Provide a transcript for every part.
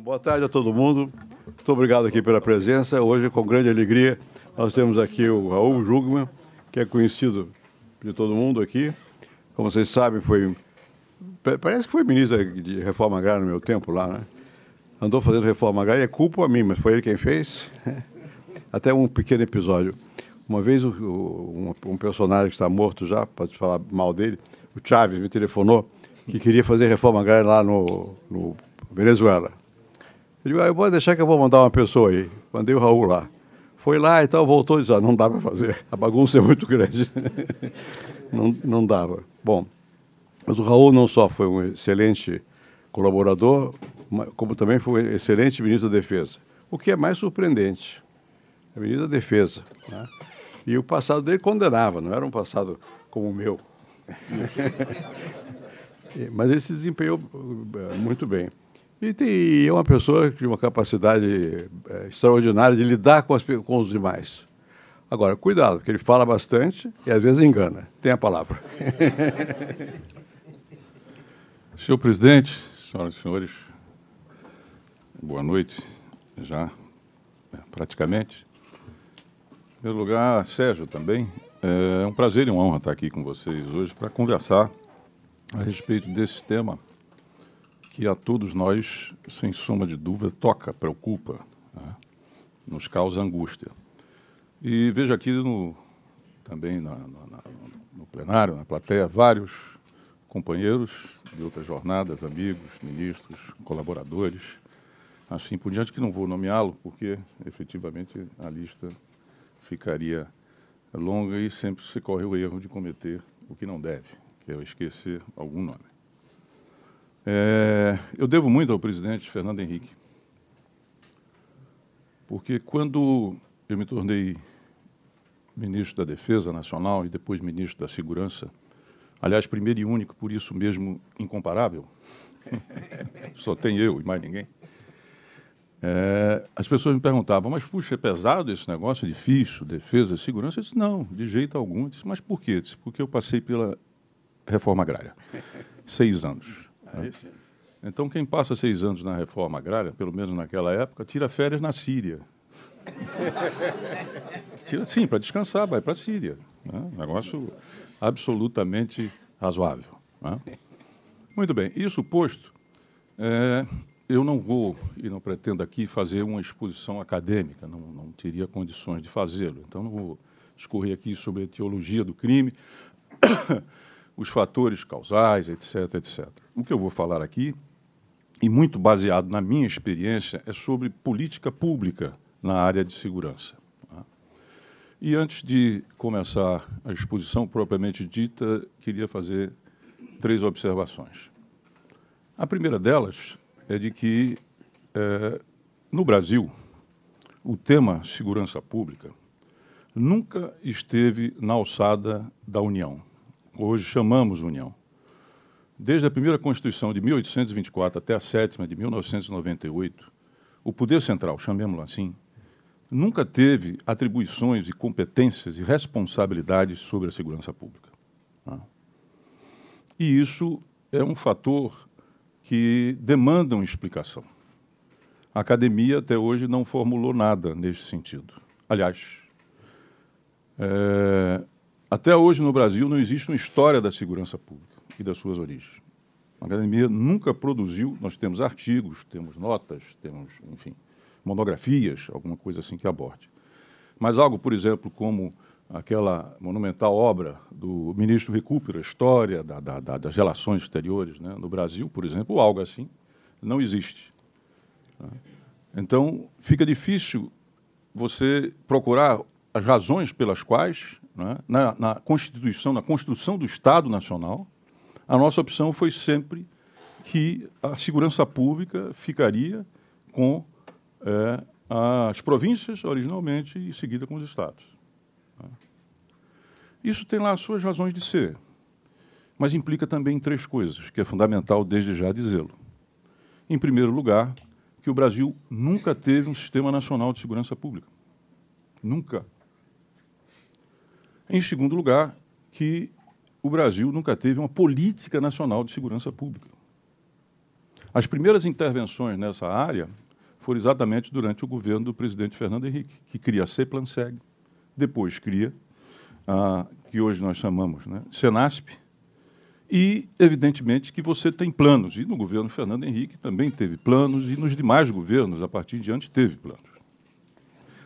Bom, boa tarde a todo mundo. Muito obrigado aqui pela presença. Hoje, com grande alegria, nós temos aqui o Raul Jugman, que é conhecido de todo mundo aqui. Como vocês sabem, foi parece que foi ministro de reforma agrária no meu tempo lá, né? Andou fazendo reforma agrária, é culpa a mim, mas foi ele quem fez. Até um pequeno episódio. Uma vez um, um personagem que está morto já, pode falar mal dele, o Chaves me telefonou que queria fazer reforma agrária lá no, no Venezuela. Eu digo, ah, eu vou deixar que eu vou mandar uma pessoa aí. Mandei o Raul lá. Foi lá e tal, voltou e disse, ah, não dá para fazer. A bagunça é muito grande. não, não dava. Bom, mas o Raul não só foi um excelente colaborador, como também foi um excelente ministro da Defesa. O que é mais surpreendente. É ministro da Defesa. Né? E o passado dele condenava, não era um passado como o meu. Mas ele se desempenhou eh, muito bem. E tem, é uma pessoa de uma capacidade é, extraordinária de lidar com, as, com os demais. Agora, cuidado, porque ele fala bastante e às vezes engana. Tem a palavra. Senhor presidente, senhoras e senhores, boa noite, já é, praticamente. Em primeiro lugar, Sérgio também, é um prazer e uma honra estar aqui com vocês hoje para conversar a respeito desse tema que a todos nós, sem sombra de dúvida, toca, preocupa, né? nos causa angústia. E vejo aqui no, também na, na, no plenário, na plateia, vários companheiros de outras jornadas, amigos, ministros, colaboradores, assim por diante, que não vou nomeá-lo, porque efetivamente a lista ficaria longa e sempre se corre o erro de cometer o que não deve, que é esquecer algum nome. É, eu devo muito ao presidente Fernando Henrique, porque quando eu me tornei ministro da Defesa Nacional e depois ministro da Segurança, aliás, primeiro e único, por isso mesmo incomparável, só tem eu e mais ninguém. É, as pessoas me perguntavam, mas puxa, é pesado esse negócio, é difícil, defesa, segurança? Eu disse, não, de jeito algum. Eu disse, mas por quê? Eu disse, porque eu passei pela reforma agrária, seis anos. Né? Então, quem passa seis anos na reforma agrária, pelo menos naquela época, tira férias na Síria. tira, sim, para descansar, vai para a Síria. Né? Negócio absolutamente razoável. Né? Muito bem, isso posto, é, eu não vou e não pretendo aqui fazer uma exposição acadêmica, não, não teria condições de fazê-lo. Então, não vou escorrer aqui sobre a teologia do crime os fatores causais, etc, etc. O que eu vou falar aqui, e muito baseado na minha experiência, é sobre política pública na área de segurança. Tá? E antes de começar a exposição propriamente dita, queria fazer três observações. A primeira delas é de que, é, no Brasil, o tema segurança pública nunca esteve na alçada da União hoje chamamos União. Desde a primeira Constituição de 1824 até a sétima de 1998, o poder central, chamemos-lo assim, nunca teve atribuições e competências e responsabilidades sobre a segurança pública. Tá? E isso é um fator que demanda uma explicação. A academia até hoje não formulou nada nesse sentido. Aliás, é, até hoje no Brasil não existe uma história da segurança pública e das suas origens. A academia nunca produziu, nós temos artigos, temos notas, temos, enfim, monografias, alguma coisa assim que aborde. Mas algo, por exemplo, como aquela monumental obra do ministro Recupero, a história da, da, da, das relações exteriores né, no Brasil, por exemplo, algo assim, não existe. Então, fica difícil você procurar as razões pelas quais né, na, na Constituição, na construção do Estado Nacional, a nossa opção foi sempre que a segurança pública ficaria com é, as províncias originalmente e seguida com os estados. Né. Isso tem lá as suas razões de ser, mas implica também três coisas, que é fundamental desde já dizê-lo. Em primeiro lugar, que o Brasil nunca teve um sistema nacional de segurança pública. Nunca. Em segundo lugar, que o Brasil nunca teve uma política nacional de segurança pública. As primeiras intervenções nessa área foram exatamente durante o governo do presidente Fernando Henrique, que cria a CEPLANSEG, depois cria a que hoje nós chamamos né, Senasp, e, evidentemente, que você tem planos, e no governo Fernando Henrique também teve planos, e nos demais governos, a partir de antes, teve planos.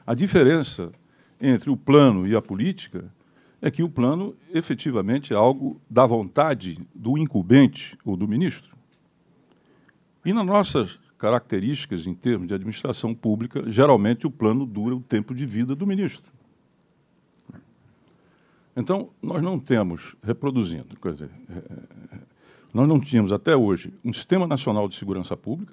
A diferença entre o plano e a política é que o plano, efetivamente, é algo da vontade do incumbente ou do ministro. E nas nossas características em termos de administração pública, geralmente o plano dura o tempo de vida do ministro. Então, nós não temos, reproduzindo, quer dizer, é, é, nós não tínhamos até hoje um Sistema Nacional de Segurança Pública,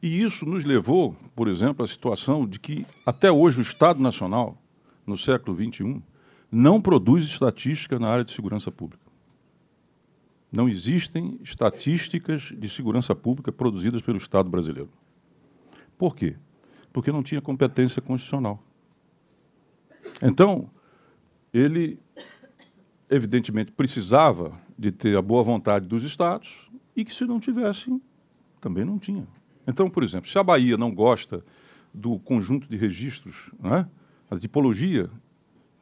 e isso nos levou, por exemplo, à situação de que até hoje o Estado Nacional, no século XXI, não produz estatística na área de segurança pública. Não existem estatísticas de segurança pública produzidas pelo Estado brasileiro. Por quê? Porque não tinha competência constitucional. Então, ele, evidentemente, precisava de ter a boa vontade dos estados e que, se não tivessem, também não tinha. Então, por exemplo, se a Bahia não gosta do conjunto de registros, é? a tipologia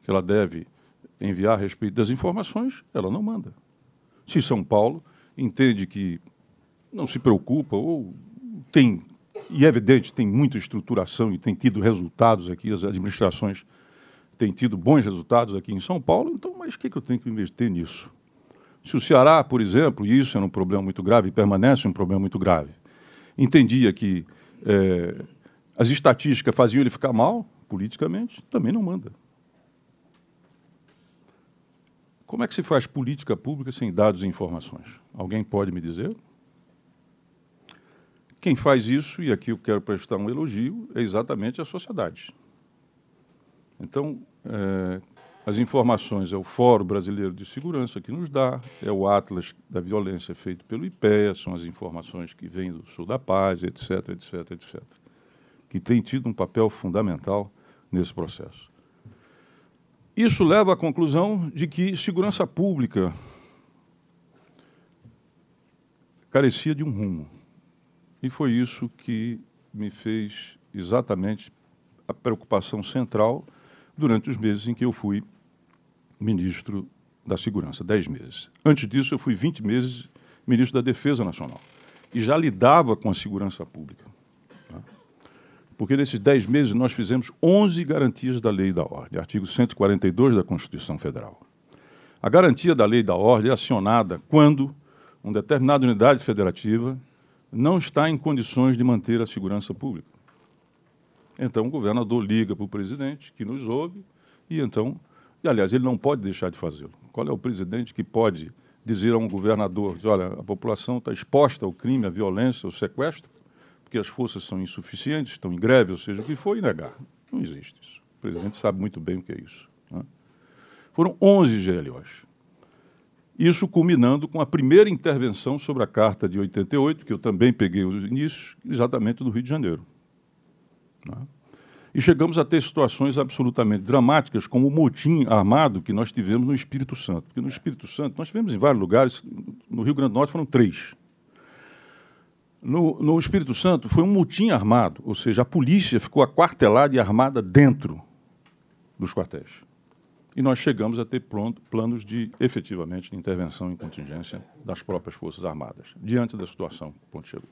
que ela deve enviar a respeito das informações, ela não manda. Se São Paulo entende que não se preocupa ou tem, e é evidente, tem muita estruturação e tem tido resultados aqui, as administrações tem tido bons resultados aqui em São Paulo, então, mas o que, que eu tenho que investir nisso? Se o Ceará, por exemplo, e isso era um problema muito grave, e permanece um problema muito grave, entendia que é, as estatísticas faziam ele ficar mal, politicamente, também não manda. Como é que se faz política pública sem dados e informações? Alguém pode me dizer? Quem faz isso, e aqui eu quero prestar um elogio, é exatamente a sociedade. Então, é, as informações é o Fórum Brasileiro de Segurança que nos dá, é o Atlas da Violência feito pelo IPEA, são as informações que vêm do Sul da Paz, etc, etc, etc, que tem tido um papel fundamental nesse processo. Isso leva à conclusão de que segurança pública carecia de um rumo. E foi isso que me fez exatamente a preocupação central durante os meses em que eu fui ministro da Segurança, 10 meses. Antes disso, eu fui 20 meses ministro da Defesa Nacional e já lidava com a segurança pública. Porque nesses 10 meses nós fizemos 11 garantias da lei e da ordem, artigo 142 da Constituição Federal. A garantia da lei e da ordem é acionada quando uma determinada unidade federativa não está em condições de manter a segurança pública. Então o governador liga para o presidente, que nos ouve, e então, e aliás, ele não pode deixar de fazê-lo. Qual é o presidente que pode dizer a um governador, olha, a população está exposta ao crime, à violência, ao sequestro, porque as forças são insuficientes, estão em greve, ou seja, o que for, e negar. Não existe isso. O presidente sabe muito bem o que é isso. Né? Foram 11 GLOs. Isso culminando com a primeira intervenção sobre a Carta de 88, que eu também peguei os inícios, exatamente do Rio de Janeiro. Né? E chegamos a ter situações absolutamente dramáticas, como o motim armado que nós tivemos no Espírito Santo. Porque no Espírito Santo, nós tivemos em vários lugares, no Rio Grande do Norte foram três. No, no Espírito Santo foi um motim armado, ou seja, a polícia ficou aquartelada e armada dentro dos quartéis. E nós chegamos a ter pronto, planos de, efetivamente, intervenção em contingência das próprias Forças Armadas, diante da situação que chegou.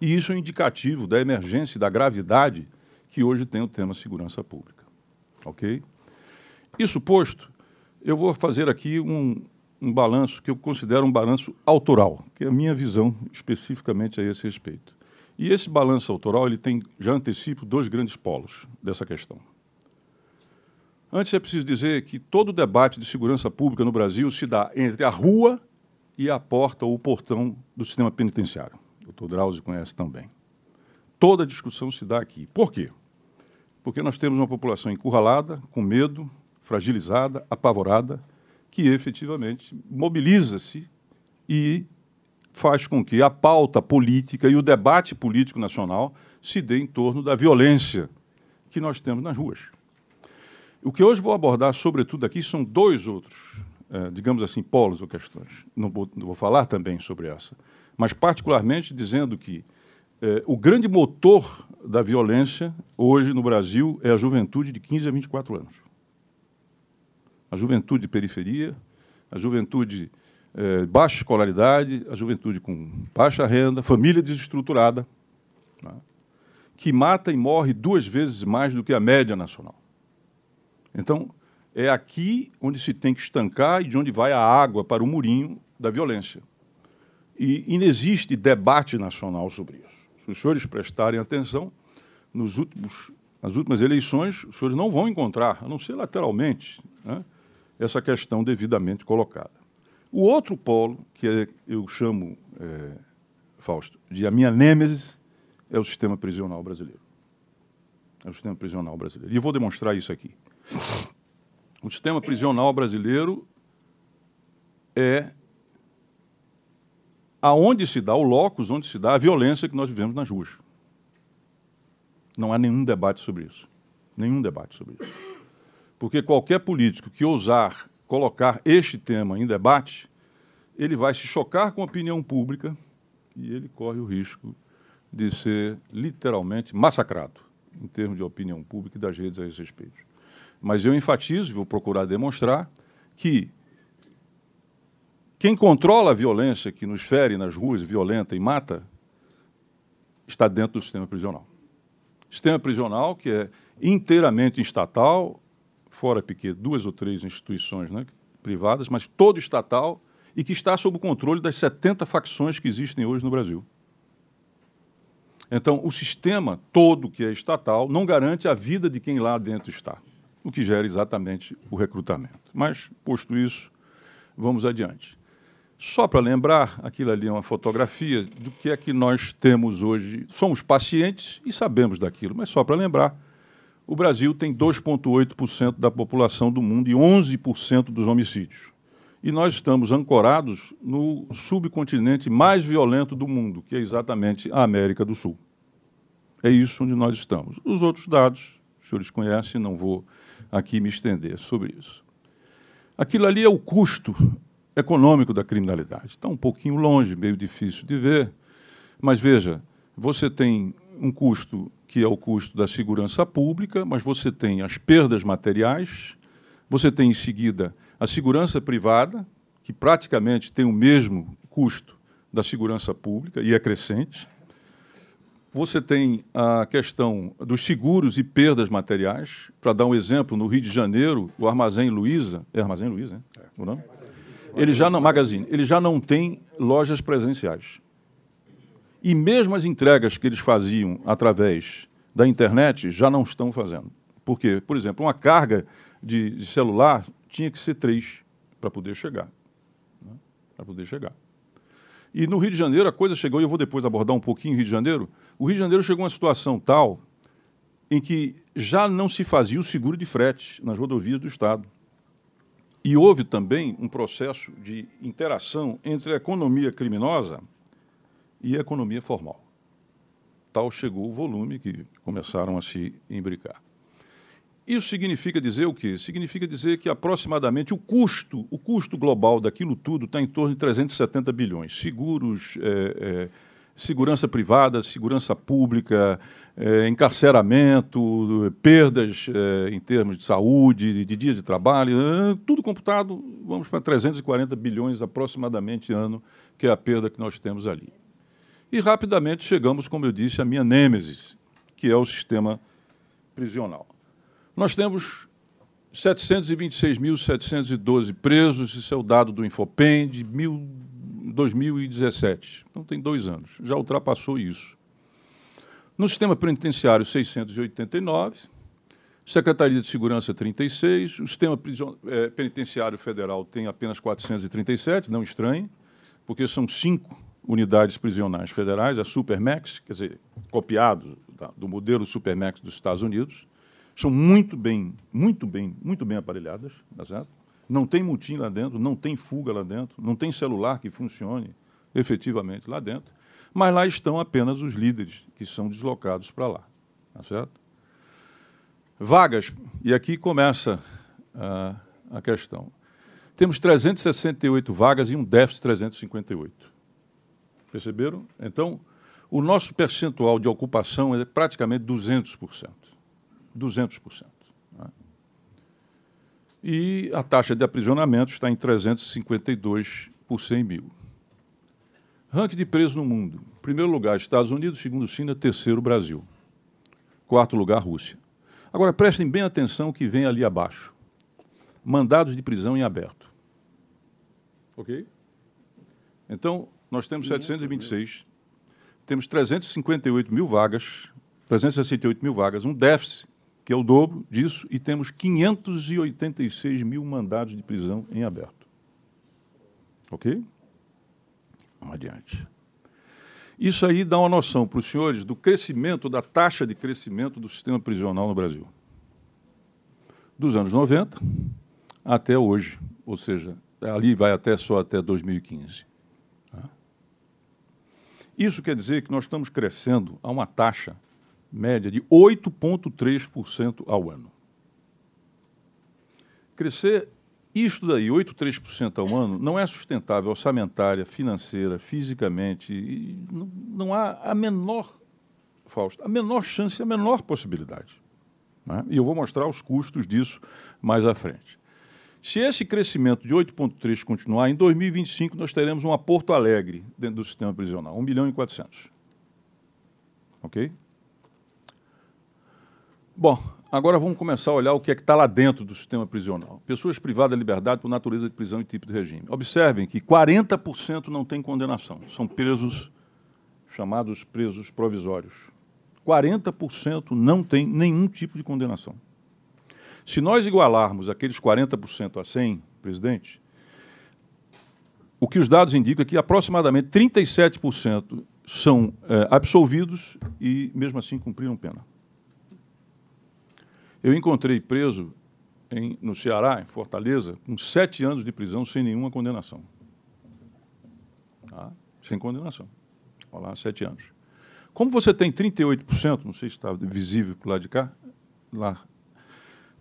E isso é um indicativo da emergência e da gravidade que hoje tem o tema segurança pública. Ok? Isso posto, eu vou fazer aqui um, um balanço que eu considero um balanço autoral, que é a minha visão especificamente a esse respeito. E esse balanço autoral ele tem, já antecipo, dois grandes polos dessa questão. Antes é preciso dizer que todo debate de segurança pública no Brasil se dá entre a rua e a porta ou o portão do sistema penitenciário. O doutor Drauzio conhece também. Toda discussão se dá aqui. Por quê? porque nós temos uma população encurralada, com medo, fragilizada, apavorada, que efetivamente mobiliza-se e faz com que a pauta política e o debate político nacional se dê em torno da violência que nós temos nas ruas. O que hoje vou abordar, sobretudo aqui, são dois outros, é, digamos assim, polos ou questões. Não vou, não vou falar também sobre essa, mas particularmente dizendo que é, o grande motor da violência hoje no Brasil é a juventude de 15 a 24 anos. A juventude de periferia, a juventude é, baixa escolaridade, a juventude com baixa renda, família desestruturada, né, que mata e morre duas vezes mais do que a média nacional. Então, é aqui onde se tem que estancar e de onde vai a água para o murinho da violência. E inexiste debate nacional sobre isso. Se os senhores prestarem atenção, nos últimos, nas últimas eleições, os senhores não vão encontrar, a não ser lateralmente, né, essa questão devidamente colocada. O outro polo, que é, eu chamo, é, Fausto, de a minha nêmesis, é o sistema prisional brasileiro. É o sistema prisional brasileiro. E eu vou demonstrar isso aqui. O sistema prisional brasileiro é aonde se dá o locus, onde se dá a violência que nós vivemos nas ruas. Não há nenhum debate sobre isso. Nenhum debate sobre isso. Porque qualquer político que ousar colocar este tema em debate, ele vai se chocar com a opinião pública e ele corre o risco de ser literalmente massacrado em termos de opinião pública e das redes a esse respeito. Mas eu enfatizo, vou procurar demonstrar, que quem controla a violência que nos fere nas ruas, violenta e mata, está dentro do sistema prisional. Sistema prisional que é inteiramente estatal, fora pequeno, duas ou três instituições né, privadas, mas todo estatal e que está sob o controle das 70 facções que existem hoje no Brasil. Então, o sistema todo que é estatal não garante a vida de quem lá dentro está o que gera exatamente o recrutamento. Mas, posto isso, vamos adiante. Só para lembrar, aquilo ali é uma fotografia do que é que nós temos hoje. Somos pacientes e sabemos daquilo, mas só para lembrar, o Brasil tem 2,8% da população do mundo e 11% dos homicídios. E nós estamos ancorados no subcontinente mais violento do mundo, que é exatamente a América do Sul. É isso onde nós estamos. Os outros dados, os senhores conhecem, não vou aqui me estender sobre isso. Aquilo ali é o custo econômico da criminalidade. Está um pouquinho longe, meio difícil de ver, mas veja, você tem um custo que é o custo da segurança pública, mas você tem as perdas materiais, você tem em seguida a segurança privada, que praticamente tem o mesmo custo da segurança pública e é crescente. Você tem a questão dos seguros e perdas materiais. Para dar um exemplo, no Rio de Janeiro, o Armazém Luiza, é Armazém Luiza, né? É. Não? Ele já não, Magazine, ele já não tem lojas presenciais. E mesmo as entregas que eles faziam através da internet já não estão fazendo. Por quê? Por exemplo, uma carga de, de celular tinha que ser três para poder chegar. Né? Para poder chegar. E no Rio de Janeiro a coisa chegou, e eu vou depois abordar um pouquinho o Rio de Janeiro, o Rio de Janeiro chegou a uma situação tal em que já não se fazia o seguro de frete nas rodovias do Estado. E houve também um processo de interação entre a economia criminosa e a economia formal. Tal chegou o volume que começaram a se imbricar. Isso significa dizer o quê? Significa dizer que aproximadamente o custo, o custo global daquilo tudo está em torno de 370 bilhões. Seguros, é, é, segurança privada, segurança pública, é, encarceramento, perdas é, em termos de saúde, de, de dia de trabalho, é, tudo computado, vamos para 340 bilhões aproximadamente ano, que é a perda que nós temos ali. E rapidamente chegamos, como eu disse, à minha nêmesis, que é o sistema prisional. Nós temos 726.712 presos, isso é o dado do Infopem de 2017. Então tem dois anos, já ultrapassou isso. No sistema penitenciário, 689, Secretaria de Segurança, 36, o sistema é, penitenciário federal tem apenas 437, não estranhe, porque são cinco unidades prisionais federais, a Supermax, quer dizer, copiado do modelo Supermax dos Estados Unidos, são muito bem, muito bem, muito bem aparelhadas, tá certo? Não tem mutim lá dentro, não tem fuga lá dentro, não tem celular que funcione efetivamente lá dentro, mas lá estão apenas os líderes que são deslocados para lá, tá certo? Vagas, e aqui começa a, a questão. Temos 368 vagas e um déficit de 358. Perceberam? Então, o nosso percentual de ocupação é praticamente 200%. 200%. Né? E a taxa de aprisionamento está em 352 por 100 mil. Ranking de presos no mundo. Primeiro lugar, Estados Unidos. Segundo, China. Terceiro, Brasil. Quarto lugar, Rússia. Agora, prestem bem atenção que vem ali abaixo. Mandados de prisão em aberto. Ok? Então, nós temos 726, temos 358 mil vagas, 368 mil vagas, um déficit que é o dobro disso, e temos 586 mil mandados de prisão em aberto. Ok? Vamos adiante. Isso aí dá uma noção para os senhores do crescimento, da taxa de crescimento do sistema prisional no Brasil. Dos anos 90 até hoje, ou seja, ali vai até só até 2015. Isso quer dizer que nós estamos crescendo a uma taxa média de 8,3% ao ano. Crescer isto daí, 8,3% ao ano, não é sustentável orçamentária, financeira, fisicamente. Não, não, há a menor, Fausto, a menor chance, a menor possibilidade. Né? E eu vou mostrar os custos disso mais à frente. Se esse crescimento de 8,3 continuar, em 2025 nós teremos uma Porto Alegre dentro do sistema prisional, 1 milhão e 400. Ok? Bom, agora vamos começar a olhar o que é que está lá dentro do sistema prisional. Pessoas privadas da liberdade por natureza de prisão e tipo de regime. Observem que 40% não tem condenação, são presos chamados presos provisórios. 40% não tem nenhum tipo de condenação. Se nós igualarmos aqueles 40% a 100, presidente, o que os dados indicam é que aproximadamente 37% são é, absolvidos e, mesmo assim, cumpriram pena. Eu encontrei preso em, no Ceará, em Fortaleza, com sete anos de prisão sem nenhuma condenação. Tá? Sem condenação. Olha lá, sete anos. Como você tem 38%, não sei se está visível para lado de cá, lá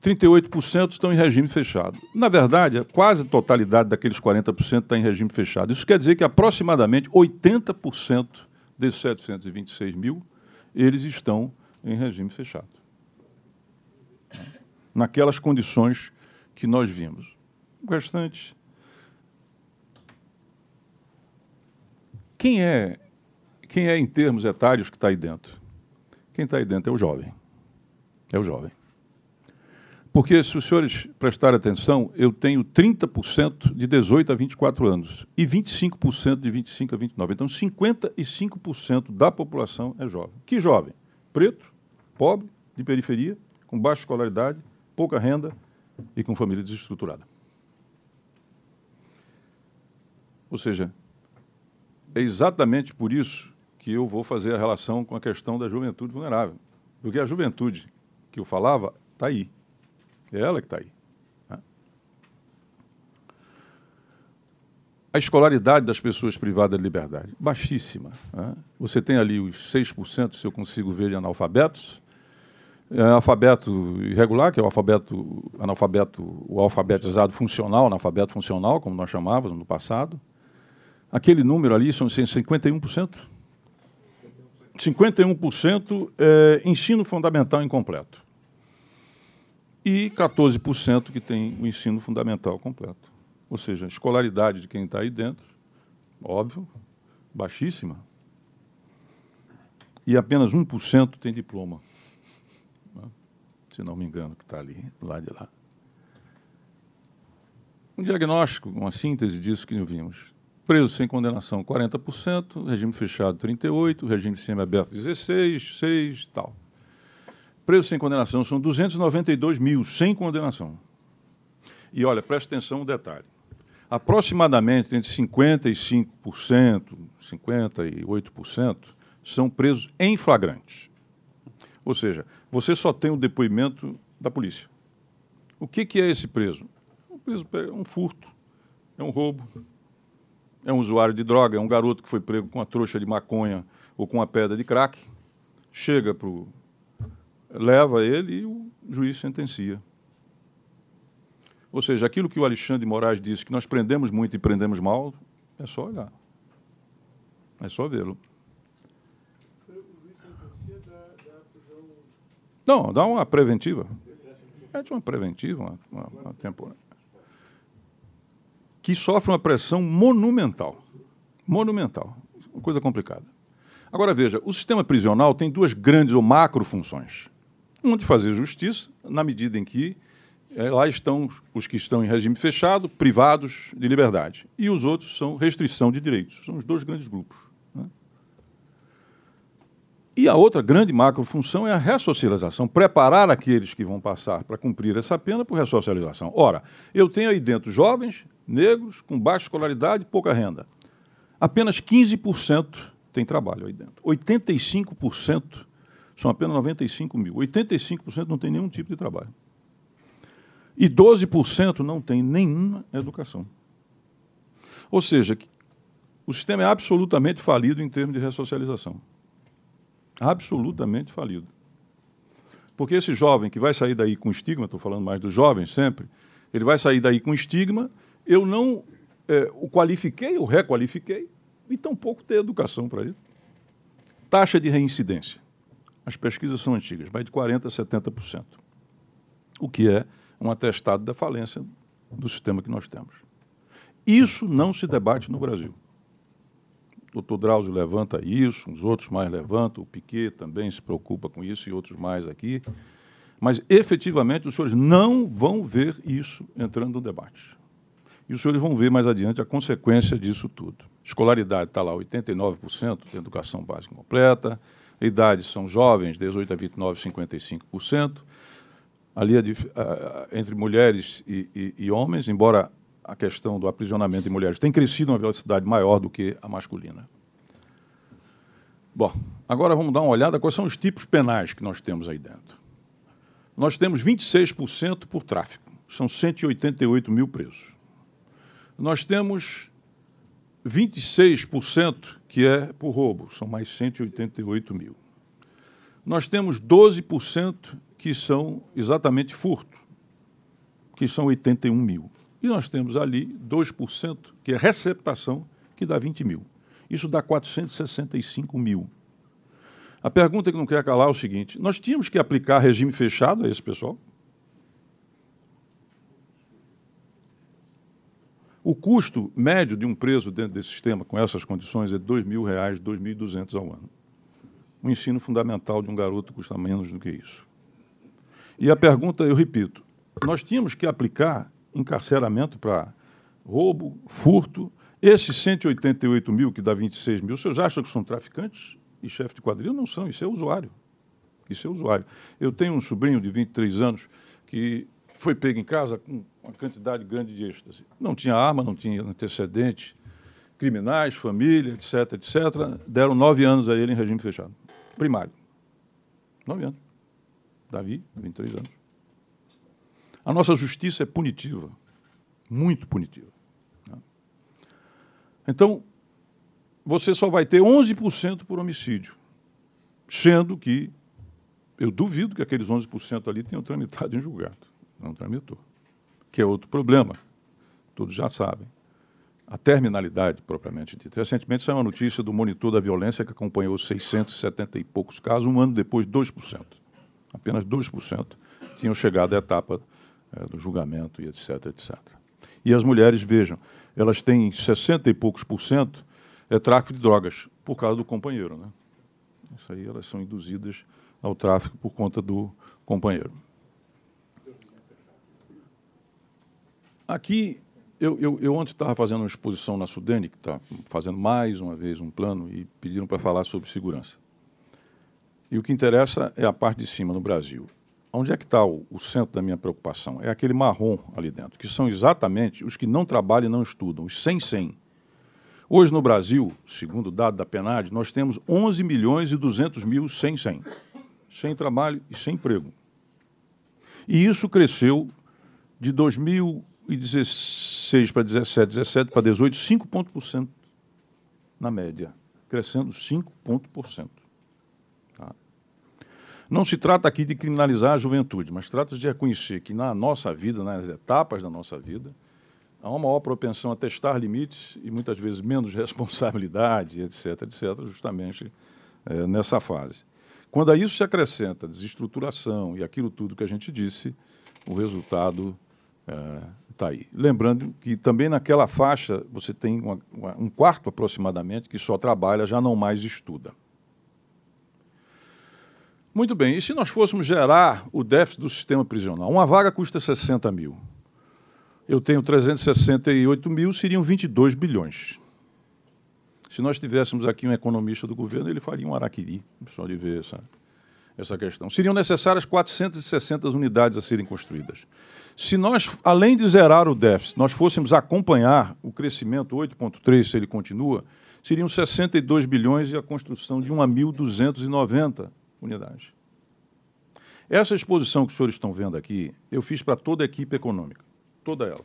38% estão em regime fechado. Na verdade, quase a totalidade daqueles 40% está em regime fechado. Isso quer dizer que aproximadamente 80% desses 726 mil, eles estão em regime fechado. Naquelas condições que nós vimos. O restante. Quem é, quem é em termos etários que está aí dentro? Quem está aí dentro é o jovem. É o jovem. Porque, se os senhores prestarem atenção, eu tenho 30% de 18 a 24 anos e 25% de 25 a 29. Então, 55% da população é jovem. Que jovem? Preto, pobre, de periferia, com baixa escolaridade, pouca renda e com família desestruturada. Ou seja, é exatamente por isso que eu vou fazer a relação com a questão da juventude vulnerável. Porque a juventude que eu falava está aí. É ela que está aí. Né? A escolaridade das pessoas privadas de liberdade, baixíssima. Né? Você tem ali os 6%, se eu consigo ver, de analfabetos. É alfabeto irregular, que é o alfabeto, analfabeto, o alfabetizado funcional, analfabeto funcional, como nós chamávamos no passado. Aquele número ali são 51%. 51% é ensino fundamental incompleto e 14% que tem o ensino fundamental completo. Ou seja, a escolaridade de quem está aí dentro, óbvio, baixíssima. E apenas 1% tem diploma. Né? Se não me engano, que está ali, lá de lá. Um diagnóstico, uma síntese disso que vimos. Preso sem condenação, 40%, regime fechado, 38%, regime semi-aberto, 16%, 6% tal. Presos sem condenação são 292 mil sem condenação. E olha, preste atenção no detalhe. Aproximadamente entre 55%, 58% são presos em flagrantes. Ou seja, você só tem o depoimento da polícia. O que, que é esse preso? Um preso é um furto, é um roubo, é um usuário de droga, é um garoto que foi prego com uma trouxa de maconha ou com uma pedra de crack, chega para o leva ele e o juiz sentencia. Ou seja, aquilo que o Alexandre Moraes disse, que nós prendemos muito e prendemos mal, é só olhar. É só vê-lo. Não, dá uma preventiva. É de uma preventiva, uma, uma, uma temporária. Que sofre uma pressão monumental. Monumental. Uma coisa complicada. Agora veja, o sistema prisional tem duas grandes ou macro funções. Uma de fazer justiça, na medida em que é, lá estão os que estão em regime fechado, privados de liberdade. E os outros são restrição de direitos. São os dois grandes grupos. Né? E a outra grande macrofunção é a ressocialização, preparar aqueles que vão passar para cumprir essa pena por ressocialização. Ora, eu tenho aí dentro jovens, negros, com baixa escolaridade e pouca renda. Apenas 15% tem trabalho aí dentro. 85% são apenas 95 mil. 85% não tem nenhum tipo de trabalho. E 12% não tem nenhuma educação. Ou seja, o sistema é absolutamente falido em termos de ressocialização. Absolutamente falido. Porque esse jovem que vai sair daí com estigma, estou falando mais dos jovens sempre, ele vai sair daí com estigma, eu não é, o qualifiquei, eu requalifiquei, e tampouco ter educação para isso. Taxa de reincidência. As pesquisas são antigas, vai de 40% a 70%. O que é um atestado da falência do sistema que nós temos. Isso não se debate no Brasil. O doutor Drauzio levanta isso, os outros mais levantam, o Piquet também se preocupa com isso e outros mais aqui. Mas, efetivamente, os senhores não vão ver isso entrando no debate. E os senhores vão ver mais adiante a consequência disso tudo. Escolaridade está lá, 89% de educação básica completa. Idades são jovens, 18 a 29, 55% ali entre mulheres e, e, e, homens, embora a questão do aprisionamento de mulheres tenha crescido a uma velocidade maior do que a masculina. Bom, agora vamos dar uma olhada quais são os tipos penais que nós temos aí dentro. Nós temos 26% por tráfico, são 188 mil presos. Nós temos 26% que é por roubo, são mais 188 mil. Nós temos 12% que são exatamente furto, que são 81 mil. E nós temos ali 2%, que é receptação, que dá 20 mil. Isso dá 465 mil. A pergunta que não quer calar é o seguinte: nós tínhamos que aplicar regime fechado a esse pessoal? O custo médio de um preso dentro desse sistema, com essas condições, é R$ 2.000, R$ 2.200 ao ano. O ensino fundamental de um garoto custa menos do que isso. E a pergunta, eu repito, nós tínhamos que aplicar encarceramento para roubo, furto. Esses 188 mil, que dá 26 mil, vocês acham que são traficantes e chefe de quadrilha? Não são, isso é usuário. Isso é usuário. Eu tenho um sobrinho de 23 anos que foi pego em casa com uma quantidade grande de êxtase. Não tinha arma, não tinha antecedente, criminais, família, etc, etc. Deram nove anos a ele em regime fechado. Primário. Nove anos. Davi, 23 anos. A nossa justiça é punitiva, muito punitiva. Então, você só vai ter 11% por homicídio, sendo que eu duvido que aqueles 11% ali tenham tramitado em julgado. Não tramitou. Que é outro problema, todos já sabem. A terminalidade, propriamente dita. Recentemente saiu uma notícia do monitor da violência que acompanhou 670 e poucos casos, um ano depois, 2% apenas 2% tinham chegado à etapa é, do julgamento e etc, etc. E as mulheres, vejam, elas têm 60 e poucos por cento é tráfico de drogas por causa do companheiro. Né? Isso aí elas são induzidas ao tráfico por conta do companheiro. Aqui, eu, eu, eu ontem estava fazendo uma exposição na Sudene, que está fazendo mais uma vez um plano, e pediram para falar sobre segurança. E o que interessa é a parte de cima, no Brasil. Onde é que está o, o, centro da minha preocupação? É aquele marrom ali dentro, que são exatamente os que não trabalham e não estudam, os 100-100. Hoje no Brasil, segundo o dado da PNAD, nós temos 11 milhões e 200 mil sem 100 sem trabalho e sem emprego. E isso cresceu de 2016 para 17, 17 para 18, 5 pontos por cento na média, crescendo 5 pontos por cento. Não se trata aqui de criminalizar a juventude, mas trata de reconhecer que na nossa vida, nas etapas da nossa vida, há uma maior propensão a testar limites e muitas vezes menos responsabilidade, etc., etc., justamente é, nessa fase. Quando a isso se acrescenta desestruturação e aquilo tudo que a gente disse, o resultado está aí. Lembrando que também naquela faixa você tem uma, uma, um quarto aproximadamente que só trabalha, já não mais estuda. Muito bem, e se nós fôssemos gerar o déficit do sistema prisional? Uma vaga custa 60 mil. Eu tenho 368 mil, seriam 22 bilhões. Se nós tivéssemos aqui um economista do governo, ele faria um araquiri, só de ver essa, essa questão. Seriam necessárias 460 unidades a serem construídas. Se nós, além de zerar o déficit, nós fôssemos acompanhar o crescimento 8,3, se ele continua, seriam 62 bilhões e a construção de 1.290 unidades. Essa exposição que os senhores estão vendo aqui, eu fiz para toda a equipe econômica, toda ela.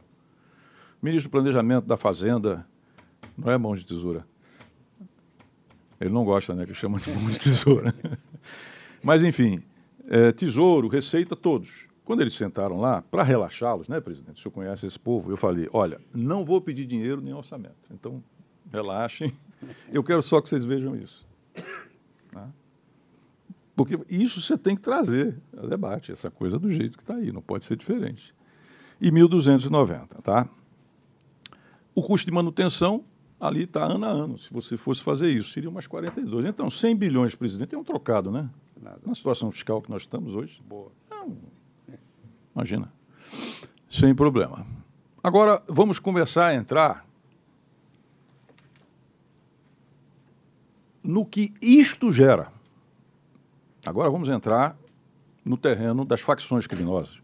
Ministro do Planejamento da Fazenda, não é mão de tesoura. Ele não gosta, né, que chama de mão de tesoura. Mas, enfim, é, Tesouro, Receita, todos. Quando eles sentaram lá, para relaxá-los, né, presidente? O senhor conhece esse povo? Eu falei: olha, não vou pedir dinheiro nem orçamento. Então, relaxem. Eu quero só que vocês vejam isso. Tá? Porque isso você tem que trazer a debate, essa coisa do jeito que está aí, não pode ser diferente. E 1.290, tá? O custo de manutenção ali está ano a ano. Se você fosse fazer isso, seria umas 42. Então, 100 bilhões, presidente, é um trocado, né? Nada. Na situação fiscal que nós estamos hoje. Boa. Não, imagina. Sem problema. Agora, vamos começar a entrar no que isto gera. Agora vamos entrar no terreno das facções criminosas.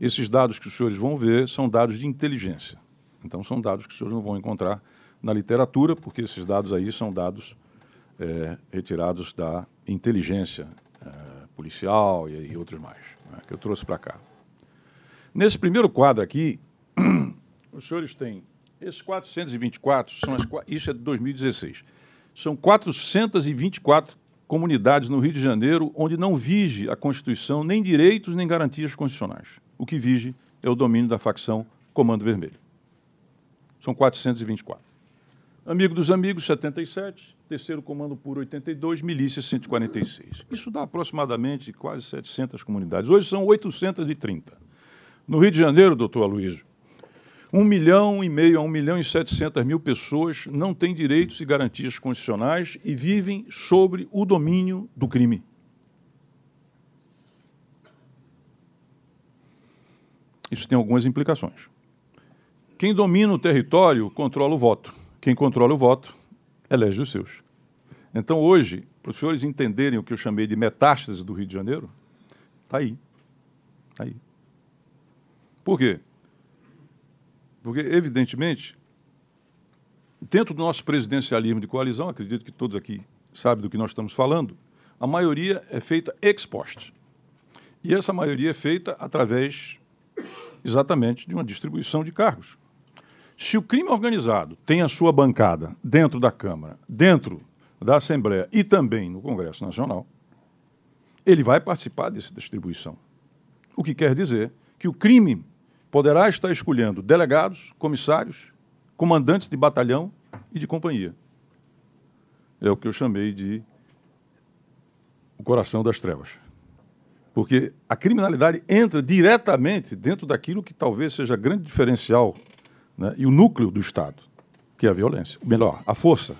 Esses dados que os senhores vão ver são dados de inteligência. Então, são dados que os senhores não vão encontrar na literatura, porque esses dados aí são dados é, retirados da inteligência é, policial e, e, outros mais, né, que eu trouxe para cá. Nesse primeiro quadro aqui, os senhores têm esses 424, são as, isso é de 2016, são 424 comunidades no Rio de Janeiro onde não vige a Constituição nem direitos nem garantias constitucionais. O que vige é o domínio da facção Comando Vermelho. São 424. Amigo dos Amigos, 77. Terceiro Comando Puro, 82. Milícia, 146. Isso dá aproximadamente quase 700 comunidades. Hoje são 830. No Rio de Janeiro, doutor Aloysio, um milhão e meio a um milhão e setecentas mil pessoas não têm direitos e garantias constitucionais e vivem sobre o domínio do crime. Isso tem algumas implicações. Quem domina o território controla o voto. Quem controla o voto elege os seus. Então, hoje, para os senhores entenderem o que eu chamei de metástase do Rio de Janeiro, está aí. Está aí. Por quê? Porque, evidentemente, dentro do nosso presidencialismo de coalizão, acredito que todos aqui sabem do que nós estamos falando, a maioria é feita ex post. E essa maioria é feita através, exatamente, de uma distribuição de cargos. Se o crime organizado tem a sua bancada dentro da Câmara, dentro da Assembleia e também no Congresso Nacional, ele vai participar dessa distribuição. O que quer dizer que o crime poderá estar escolhendo delegados, comissários, comandantes de batalhão e de companhia. É o que eu chamei de o coração das trevas. Porque a criminalidade entra diretamente dentro daquilo que talvez seja grande diferencial né, e o núcleo do Estado, que é a violência. Melhor, a força.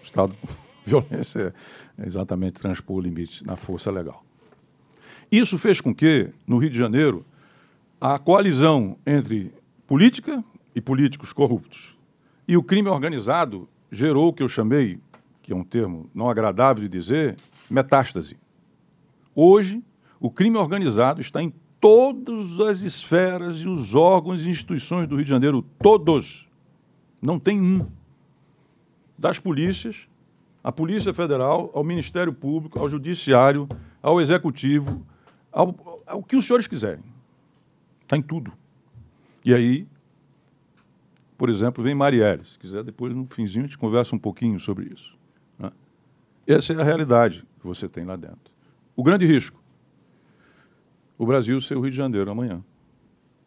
O Estado, violência é exatamente transpor o limite na força legal. Isso fez com que, no Rio de Janeiro, a coalizão entre política e políticos corruptos e o crime organizado gerou o que eu chamei, que é um termo não agradável de dizer, metástase. Hoje, o crime organizado está em todas as esferas e os órgãos e instituições do Rio de Janeiro, todos. Não tem um. Das polícias, a Polícia Federal, ao Ministério Público, ao Judiciário, ao Executivo, ao, ao que os senhores quiserem. Está em tudo. E aí, por exemplo, vem Marielle. Se quiser, depois no finzinho a gente conversa um pouquinho sobre isso. Né? Essa é a realidade que você tem lá dentro. O grande risco: o Brasil ser o Rio de Janeiro amanhã.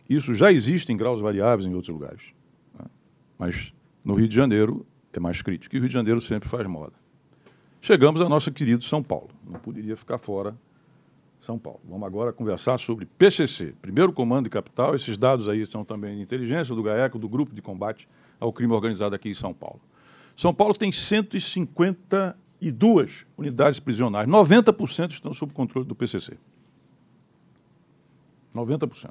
Isso já existe em graus variáveis em outros lugares. Né? Mas no Rio de Janeiro é mais crítico. E o Rio de Janeiro sempre faz moda. Chegamos ao nosso querido São Paulo. Não poderia ficar fora São Paulo. Vamos agora conversar sobre PCC, Primeiro Comando de Capital. Esses dados aí são também de inteligência do GAECO, do Grupo de Combate ao Crime Organizado aqui em São Paulo. São Paulo tem 152 unidades prisionais. 90% estão sob controle do PCC. 90%.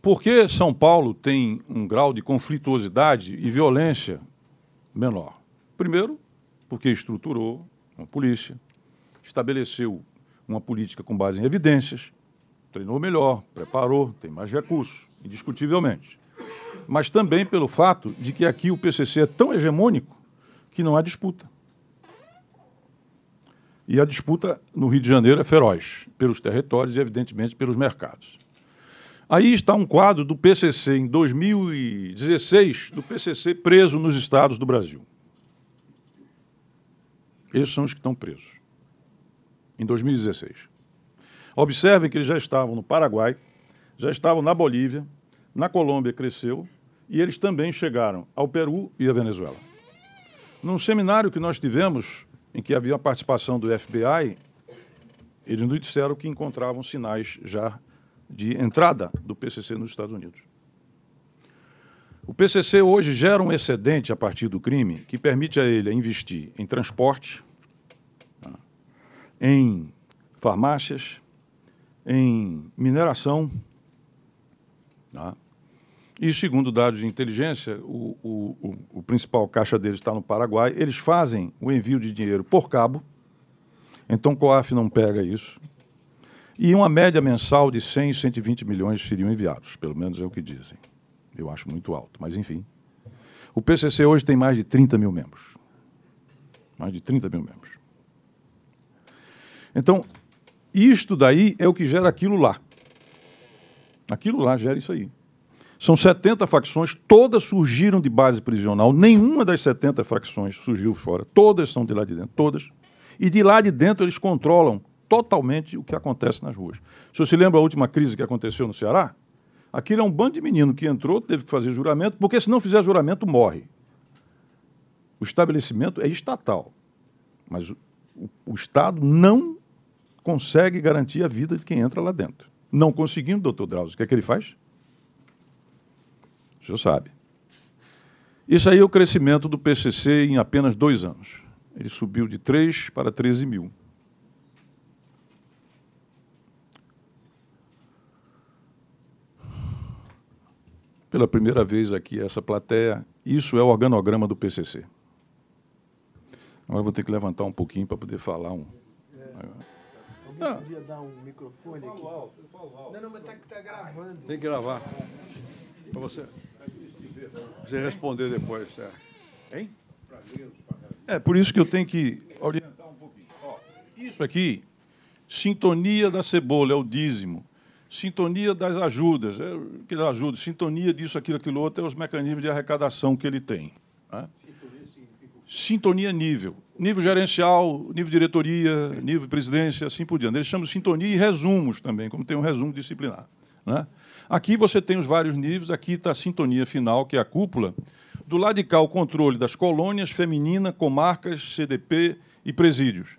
Por que São Paulo tem um grau de conflituosidade e violência menor? Primeiro, porque estruturou uma polícia, estabeleceu uma política com base em evidências, treinou melhor, preparou, tem mais recursos, indiscutivelmente. Mas também pelo fato de que aqui o PCC é tão hegemônico que não há disputa. E a disputa no Rio de Janeiro é feroz, pelos territórios e, evidentemente, pelos mercados. Aí está um quadro do PCC em 2016, do PCC preso nos estados do Brasil. Esses são os que estão presos. Em 2016. Observem que eles já estavam no Paraguai, já estavam na Bolívia, na Colômbia cresceu, e eles também chegaram ao Peru e à Venezuela. Num seminário que nós tivemos, em que havia a participação do FBI, eles nos disseram que encontravam sinais já de entrada do PCC nos Estados Unidos. O PCC hoje gera um excedente a partir do crime que permite a ele investir em transporte? Em farmácias, em mineração. Tá? E, segundo dados de inteligência, o, o, o, principal caixa deles está no Paraguai. Eles fazem o envio de dinheiro por cabo, então o COAF não pega isso. E uma média mensal de 100, 120 milhões seriam enviados, pelo menos é o que dizem. Eu acho muito alto, mas enfim. O PCC hoje tem mais de 30 mil membros. Mais de 30 mil membros. Então, isto daí é o que gera aquilo lá. Aquilo lá gera isso aí. São 70 facções, todas surgiram de base prisional, nenhuma das 70 facções surgiu fora, todas são de lá de dentro, todas. E de lá de dentro eles controlam totalmente o que acontece nas ruas. Se você se lembra a última crise que aconteceu no Ceará? Aquilo é um bando de menino que entrou, teve que fazer juramento, porque se não fizer juramento, morre. O estabelecimento é estatal, mas o, o, o Estado não consegue garantir a vida de quem entra lá dentro. Não conseguindo, doutor Drauzio, o que é que ele faz? O senhor sabe. Isso aí é o crescimento do PCC em apenas dois anos. Ele subiu de 3 para 13 mil. pela primeira vez aqui essa plateia. Isso é o organograma do PCC. Agora vou ter que levantar um pouquinho para poder falar um. É. Alguém ah. podia dar um microfone aqui? Não, não, mas está tá gravando. Tem que gravar. Para você, você responder depois, é. Hein? É, por isso que eu tenho que orientar um pouquinho. Ó, isso aqui, sintonia da cebola, é o dízimo sintonia das ajudas, é, que ajuda, sintonia disso, aquilo, aquilo outro, é os mecanismos de arrecadação que ele tem. Né? Sintonia nível. Nível gerencial, nível diretoria, nível presidência, assim por diante. Eles chamam de sintonia e resumos também, como tem um resumo disciplinar. Né? Aqui você tem os vários níveis, aqui está a sintonia final, que é a cúpula. Do lado de cá, o controle das colônias, feminina, comarcas, CDP e presídios.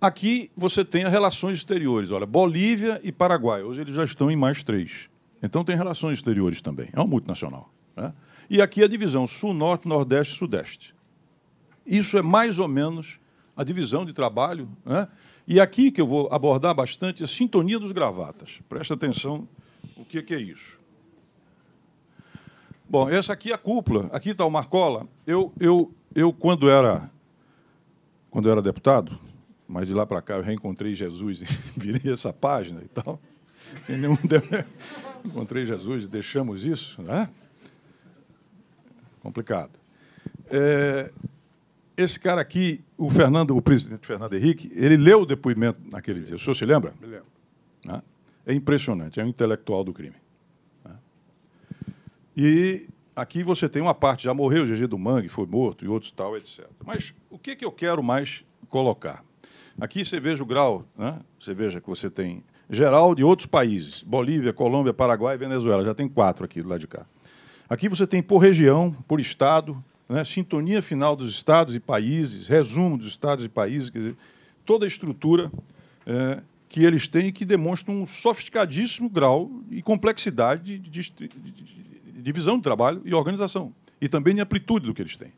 Aqui você tem as relações exteriores. Olha, Bolívia e Paraguai. Hoje eles já estão em mais três. Então tem relações exteriores também. É um multinacional. Né? E aqui a divisão Sul, Norte, Nordeste e Sudeste. Isso é mais ou menos a divisão de trabalho. Né? E aqui que eu vou abordar bastante a sintonia dos gravatas. Presta atenção o que, é isso. Bom, essa aqui é a cúpula. Aqui está o Marcola. Eu, eu, eu quando era quando era deputado, mas de lá para cá eu reencontrei Jesus e virei essa página e tal. Sem nenhum... Encontrei Jesus e deixamos isso, né? Complicado. É, esse cara aqui, o Fernando, o presidente Fernando Henrique, ele leu o depoimento naquele dia. O senhor se lembra? Me lembro. Né? É impressionante, é um intelectual do crime. Né? E aqui você tem uma parte, já morreu o GG do Mangue, foi morto, e outros tal, etc. Mas o que, que eu quero mais colocar? Aqui você veja o grau, né? você veja que você tem geral de outros países, Bolívia, Colômbia, Paraguai e Venezuela, já tem quatro aqui do lado de cá. Aqui você tem por região, por estado, né, sintonia final dos estados e países, resumo dos estados e países, quer dizer, toda a estrutura é, que eles têm e que demonstra um sofisticadíssimo grau e complexidade de, de, de, de divisão de trabalho e organização, e também de amplitude do que eles têm.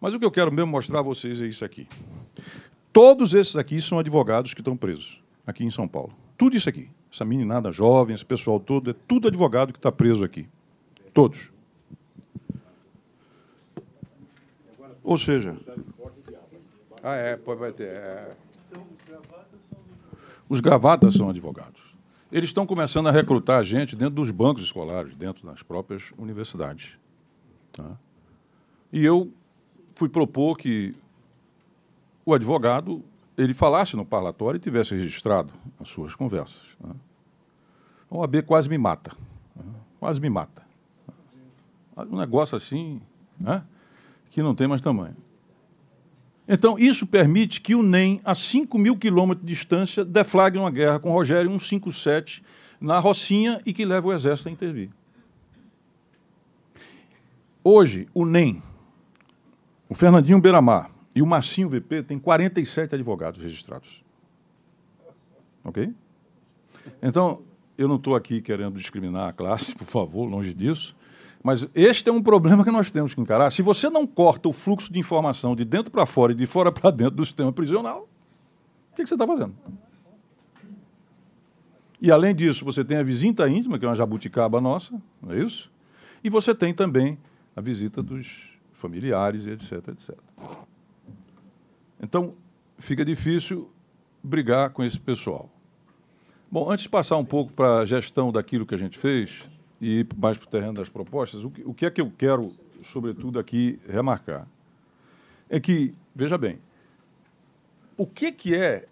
Mas o que eu quero mesmo mostrar a vocês é isso aqui. Todos esses aqui são advogados que estão presos, aqui em São Paulo. Tudo isso aqui. Essa meninada jovem, esse pessoal todo, é tudo advogado que está preso aqui. Todos. Ou seja. Ah, é, pode vai ter. É. Os gravatas são advogados. Eles estão começando a recrutar gente dentro dos bancos escolares, dentro das próprias universidades. Tá? E eu fui propor que o advogado ele falasse no parlatório e tivesse registrado as suas conversas. Né? O AB quase me mata. Né? Quase me mata. Um negócio assim. Né? Que não tem mais tamanho. Então, isso permite que o NEM, a 5 mil quilômetros de distância, deflagre uma guerra com Rogério 157 na Rocinha e que leve o Exército a intervir. Hoje, o NEM, o Fernandinho Beiramar e o Massinho VP têm 47 advogados registrados. Ok? Então, eu não estou aqui querendo discriminar a classe, por favor, longe disso. Mas este é um problema que nós temos que encarar. Se você não corta o fluxo de informação de dentro para fora e de fora para dentro do sistema prisional, o que, que você está fazendo? E além disso, você tem a visita íntima, que é uma jabuticaba nossa, não é isso? E você tem também a visita dos familiares, etc, etc. Então, fica difícil brigar com esse pessoal. Bom, antes de passar um pouco para a gestão daquilo que a gente fez, e mais para o terreno das propostas, o que, o que é que eu quero, sobretudo, aqui remarcar? É que, veja bem, o que, que é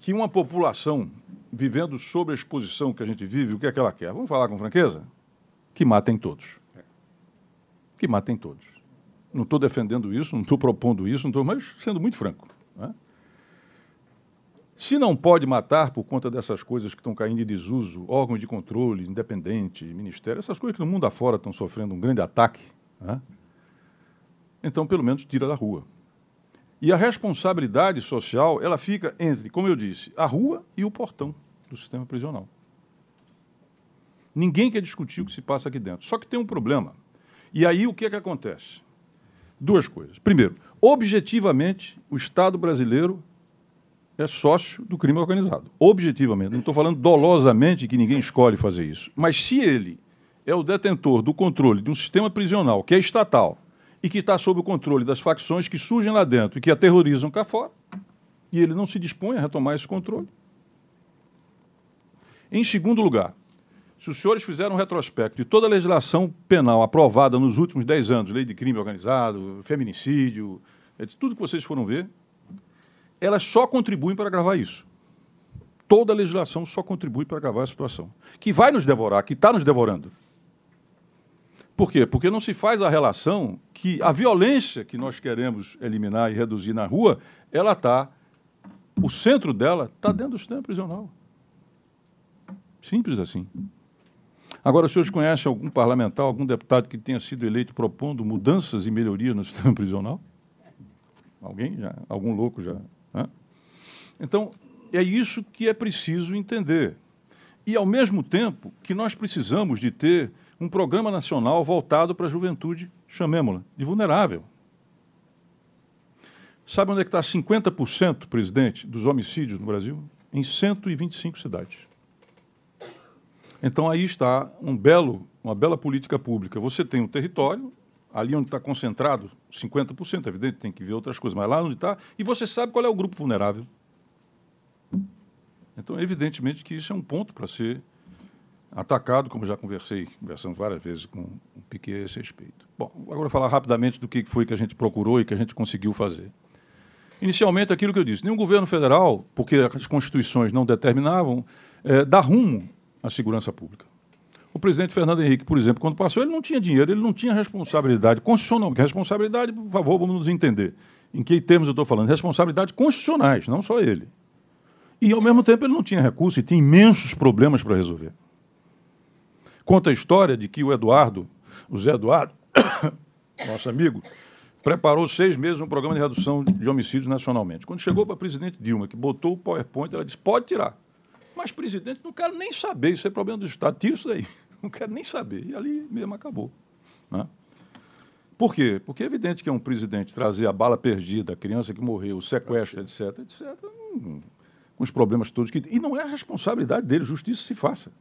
que uma população vivendo sob a exposição que a gente vive, o que é que ela quer? Vamos falar com franqueza? Que matem todos. Que matem todos. Não estou defendendo isso, não estou propondo isso, não estou, mas sendo muito franco. Né? Se não pode matar por conta dessas coisas que estão caindo em desuso, órgãos de controle, independente, ministério, essas coisas que no mundo afora estão sofrendo um grande ataque, né? então pelo menos tira da rua. E a responsabilidade social, ela fica entre, como eu disse, a rua e o portão do sistema prisional. Ninguém quer discutir o que se passa aqui dentro. Só que tem um problema. E aí o que é que acontece? Duas coisas. Primeiro, objetivamente, o Estado brasileiro é sócio do crime organizado. Objetivamente. Não estou falando dolosamente que ninguém escolhe fazer isso. Mas se ele é o detentor do controle de um sistema prisional que é estatal e que está sob o controle das facções que surgem lá dentro e que aterrorizam cá fora, e ele não se dispõe a retomar esse controle. Em segundo lugar, se os senhores fizeram um retrospecto de toda a legislação penal aprovada nos últimos dez anos, lei de crime organizado, feminicídio, é de tudo que vocês foram ver, elas só contribuem para agravar isso. Toda a legislação só contribui para agravar a situação. Que vai nos devorar, que está nos devorando. Por quê? Porque não se faz a relação que a violência que nós queremos eliminar e reduzir na rua, ela está, o centro dela está dentro do sistema prisional. Simples assim. Agora, os senhores conhecem algum parlamentar, algum deputado que tenha sido eleito propondo mudanças e melhorias no sistema prisional? Alguém já? Algum louco já né? Então, é isso que é preciso entender. E, ao mesmo tempo, que nós precisamos de ter um programa nacional voltado para a juventude, chamemos-la, de vulnerável. Sabe onde é que está 50%, presidente, dos homicídios no Brasil? Em 125 cidades. Então aí está um belo, uma bela política pública. Você tem um território, ali onde está concentrado, 50%, é evidente, tem que ver outras coisas, mas lá onde está, e você sabe qual é o grupo vulnerável. Então, evidentemente que isso é um ponto para ser atacado, como já conversei, conversando várias vezes com o Piquet a esse respeito. Bom, agora falar rapidamente do que foi que a gente procurou e que a gente conseguiu fazer. Inicialmente, aquilo que eu disse, nenhum governo federal, porque as constituições não determinavam, é, dá rumo à segurança pública. O presidente Fernando Henrique, por exemplo, quando passou, ele não tinha dinheiro, ele não tinha responsabilidade constitucional. Responsabilidade, por favor, vamos nos entender. Em que termos eu estou falando? Responsabilidades constitucionais, não só ele. E, ao mesmo tempo, ele não tinha recurso e tinha imensos problemas para resolver. Conta a história de que o Eduardo o Zé Eduardo, nosso amigo, preparou seis meses um programa de redução de homicídios nacionalmente. Quando chegou para a presidente Dilma, que botou o PowerPoint, ela disse: pode tirar. Mas, presidente, não quero nem saber, isso é problema do Estado, tira isso daí. Não quero nem saber. E ali mesmo acabou. Né? Por quê? Porque é evidente que é um presidente trazer a bala perdida, a criança que morreu, o sequestro, etc., etc., com os problemas todos que. E não é a responsabilidade dele, justiça se faça.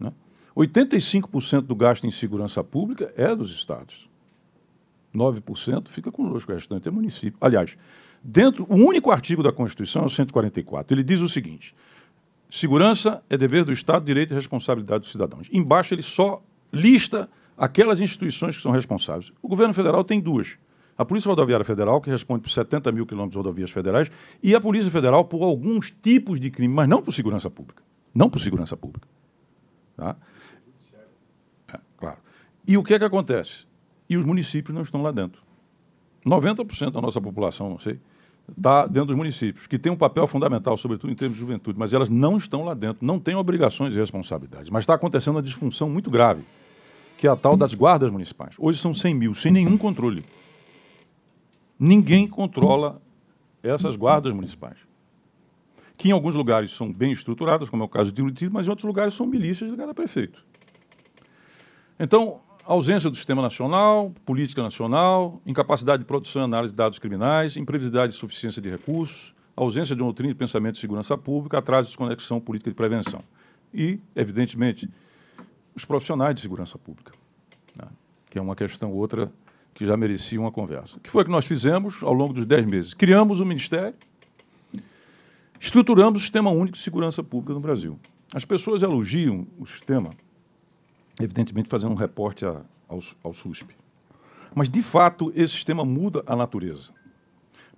Né? 85% do gasto em segurança pública é dos estados. 9% fica conosco, o restante é município. Aliás, dentro, o único artigo da Constituição é o 144. Ele diz o seguinte: segurança é dever do Estado, direito e responsabilidade dos cidadãos. Embaixo ele só lista aquelas instituições que são responsáveis. O governo federal tem duas. A Polícia Rodoviária Federal, que responde por 70 mil quilômetros de rodovias federais, e a Polícia Federal por alguns tipos de crime, mas não por segurança pública. Não por segurança pública. Tá? É, claro. E o que é que acontece? E os municípios não estão lá dentro. 90% da nossa população, não sei, está dentro dos municípios, que tem um papel fundamental, sobretudo em termos de juventude, mas elas não estão lá dentro, não têm obrigações e responsabilidades. Mas está acontecendo uma disfunção muito grave, que é a tal das guardas municipais. Hoje são 100 mil, sem nenhum controle. Ninguém controla essas guardas municipais. Que em alguns lugares são bem estruturadas, como é o caso de Uritiba, mas em outros lugares são milícias de cada prefeito. Então, ausência do sistema nacional, política nacional, incapacidade de produção e análise de dados criminais, imprevisibilidade e suficiência de recursos, ausência de uma doutrina de pensamento de segurança pública, atraso de desconexão política de prevenção. E, evidentemente, os profissionais de segurança pública, né? que é uma questão outra que já merecia uma conversa. O que foi que nós fizemos ao longo dos dez meses? Criamos o Ministério, estruturamos o Sistema Único de Segurança Pública no Brasil. As pessoas elogiam o sistema, evidentemente fazendo um reporte a, ao, ao SUSP. Mas, de fato, esse sistema muda a natureza.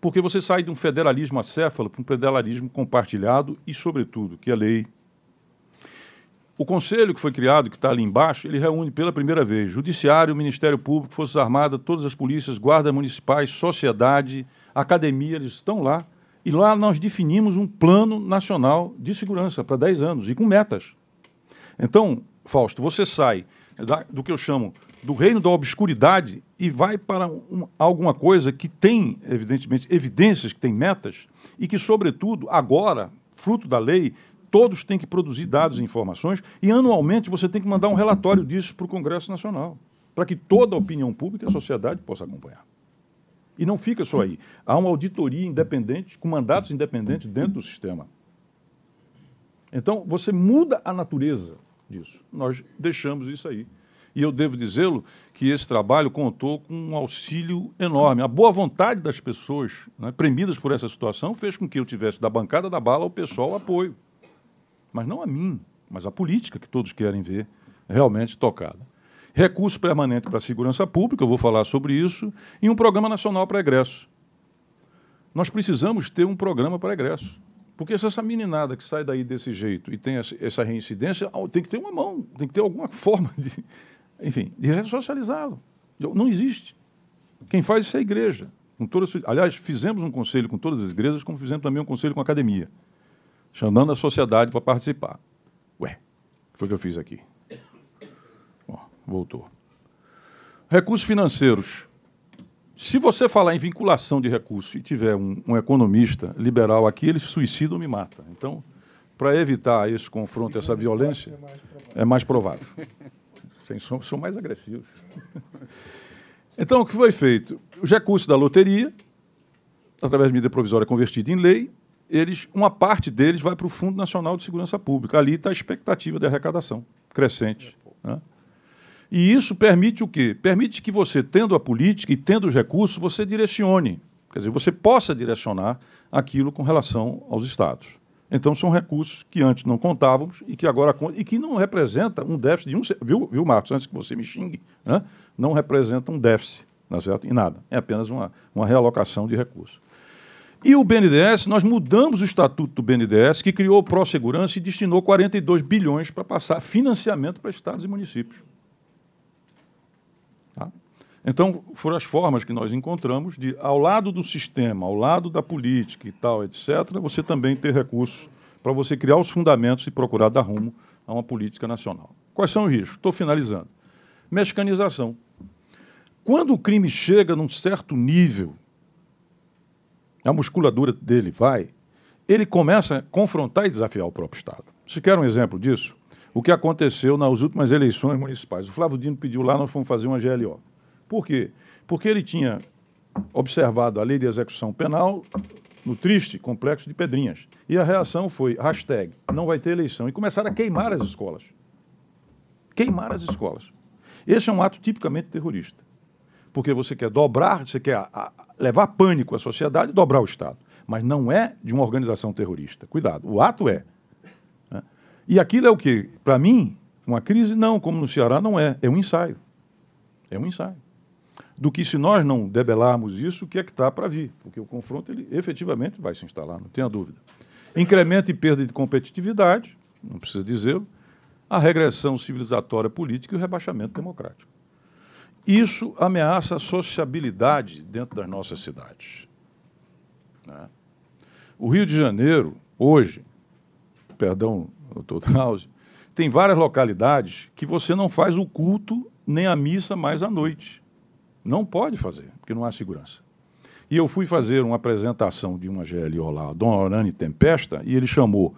Porque você sai de um federalismo acéfalo para um federalismo compartilhado e, sobretudo, que a lei. O conselho que foi criado, que está ali embaixo, ele reúne pela primeira vez Judiciário, Ministério Público, Forças Armadas, todas as polícias, guardas municipais, sociedade, academia, eles estão lá. E lá nós definimos um plano nacional de segurança para 10 anos e com metas. Então, Fausto, você sai da, do que eu chamo do reino da obscuridade e vai para um, alguma coisa que tem, evidentemente, evidências, que tem metas e que, sobretudo, agora, fruto da lei, todos têm que produzir dados e informações e, anualmente, você tem que mandar um relatório disso para o Congresso Nacional, para que toda a opinião pública e a sociedade possa acompanhar. E não fica só aí. Há uma auditoria independente, com mandatos independentes dentro do sistema. Então, você muda a natureza disso. Nós deixamos isso aí. E eu devo dizê-lo que esse trabalho contou com um auxílio enorme. A boa vontade das pessoas, né, premidas por essa situação, fez com que eu tivesse da bancada da bala ao pessoal apoio. Mas não a mim, mas a política que todos querem ver realmente tocada. Recurso permanente para a segurança pública, eu vou falar sobre isso, e um programa nacional para egresso. Nós precisamos ter um programa para egresso. Porque se essa meninada que sai daí desse jeito e tem essa reincidência, tem que ter uma mão, tem que ter alguma forma de, enfim, de ressocializá-lo. Não existe. Quem faz isso é a igreja. Com todas, aliás, fizemos um conselho com todas as igrejas, como fizemos também um conselho com a academia, chamando a sociedade para participar. Ué, foi o que eu fiz aqui. Ó, voltou. Recursos financeiros. Se você falar em vinculação de recursos e tiver um, um economista liberal aqui, ele suicida ou me mata. Então, para evitar esse confronto, essa violência, é mais provável. São mais agressivos. Então, o que foi feito? Os recursos da loteria, através de medida provisória convertida em lei, eles, uma parte deles vai para o Fundo Nacional de Segurança Pública. Ali está a expectativa de arrecadação crescente. Né? E isso permite o quê? Permite que você, tendo a política e tendo os recursos, você direcione. Quer dizer, você possa direcionar aquilo com relação aos estados. Então, são recursos que antes não contávamos e que agora e que não representa um déficit de um. Viu, viu Marcos, antes que você me xingue, né? não representa um déficit, não é certo? em nada. É apenas uma, uma realocação de recursos. E o BNDES, nós mudamos o estatuto do BNDES, que criou o Pró-Segurança e destinou 42 bilhões para passar financiamento para estados e municípios. Então, foram as formas que nós encontramos de, ao lado do sistema, ao lado da política e tal, etc., você também ter recursos para você criar os fundamentos e procurar dar rumo a uma política nacional. Quais são os riscos? Estou finalizando. mecanização. Quando o crime chega num certo nível, a musculatura dele vai, ele começa a confrontar e desafiar o próprio Estado. Se quer um exemplo disso, o que aconteceu nas últimas eleições municipais. O Flávio Dino pediu lá, nós fomos fazer uma GLO. Por quê? Porque ele tinha observado a lei de execução penal no triste complexo de Pedrinhas. E a reação foi hashtag, não vai ter eleição. E começaram a queimar as escolas. Queimar as escolas. Esse é um ato tipicamente terrorista. Porque você quer dobrar, você quer levar pânico à sociedade e dobrar o Estado. Mas não é de uma organização terrorista. Cuidado, o ato é. Né? E aquilo é o que? Para mim, uma crise, não, como no Ceará, não é. É um ensaio. É um ensaio do que se nós não debelarmos isso, o que é que está para vir, porque o confronto ele efetivamente vai se instalar, não tenha dúvida. Incremento e perda de competitividade, não precisa dizer, a regressão civilizatória política e o rebaixamento democrático. Isso ameaça a sociabilidade dentro das nossas cidades. Né? O Rio de Janeiro, hoje, perdão, doutor House, tem várias localidades que você não faz o culto nem a missa mais à noite. Não pode fazer, porque não há segurança. E eu fui fazer uma apresentação de uma GLO lá, Dom Orani Tempesta, e ele chamou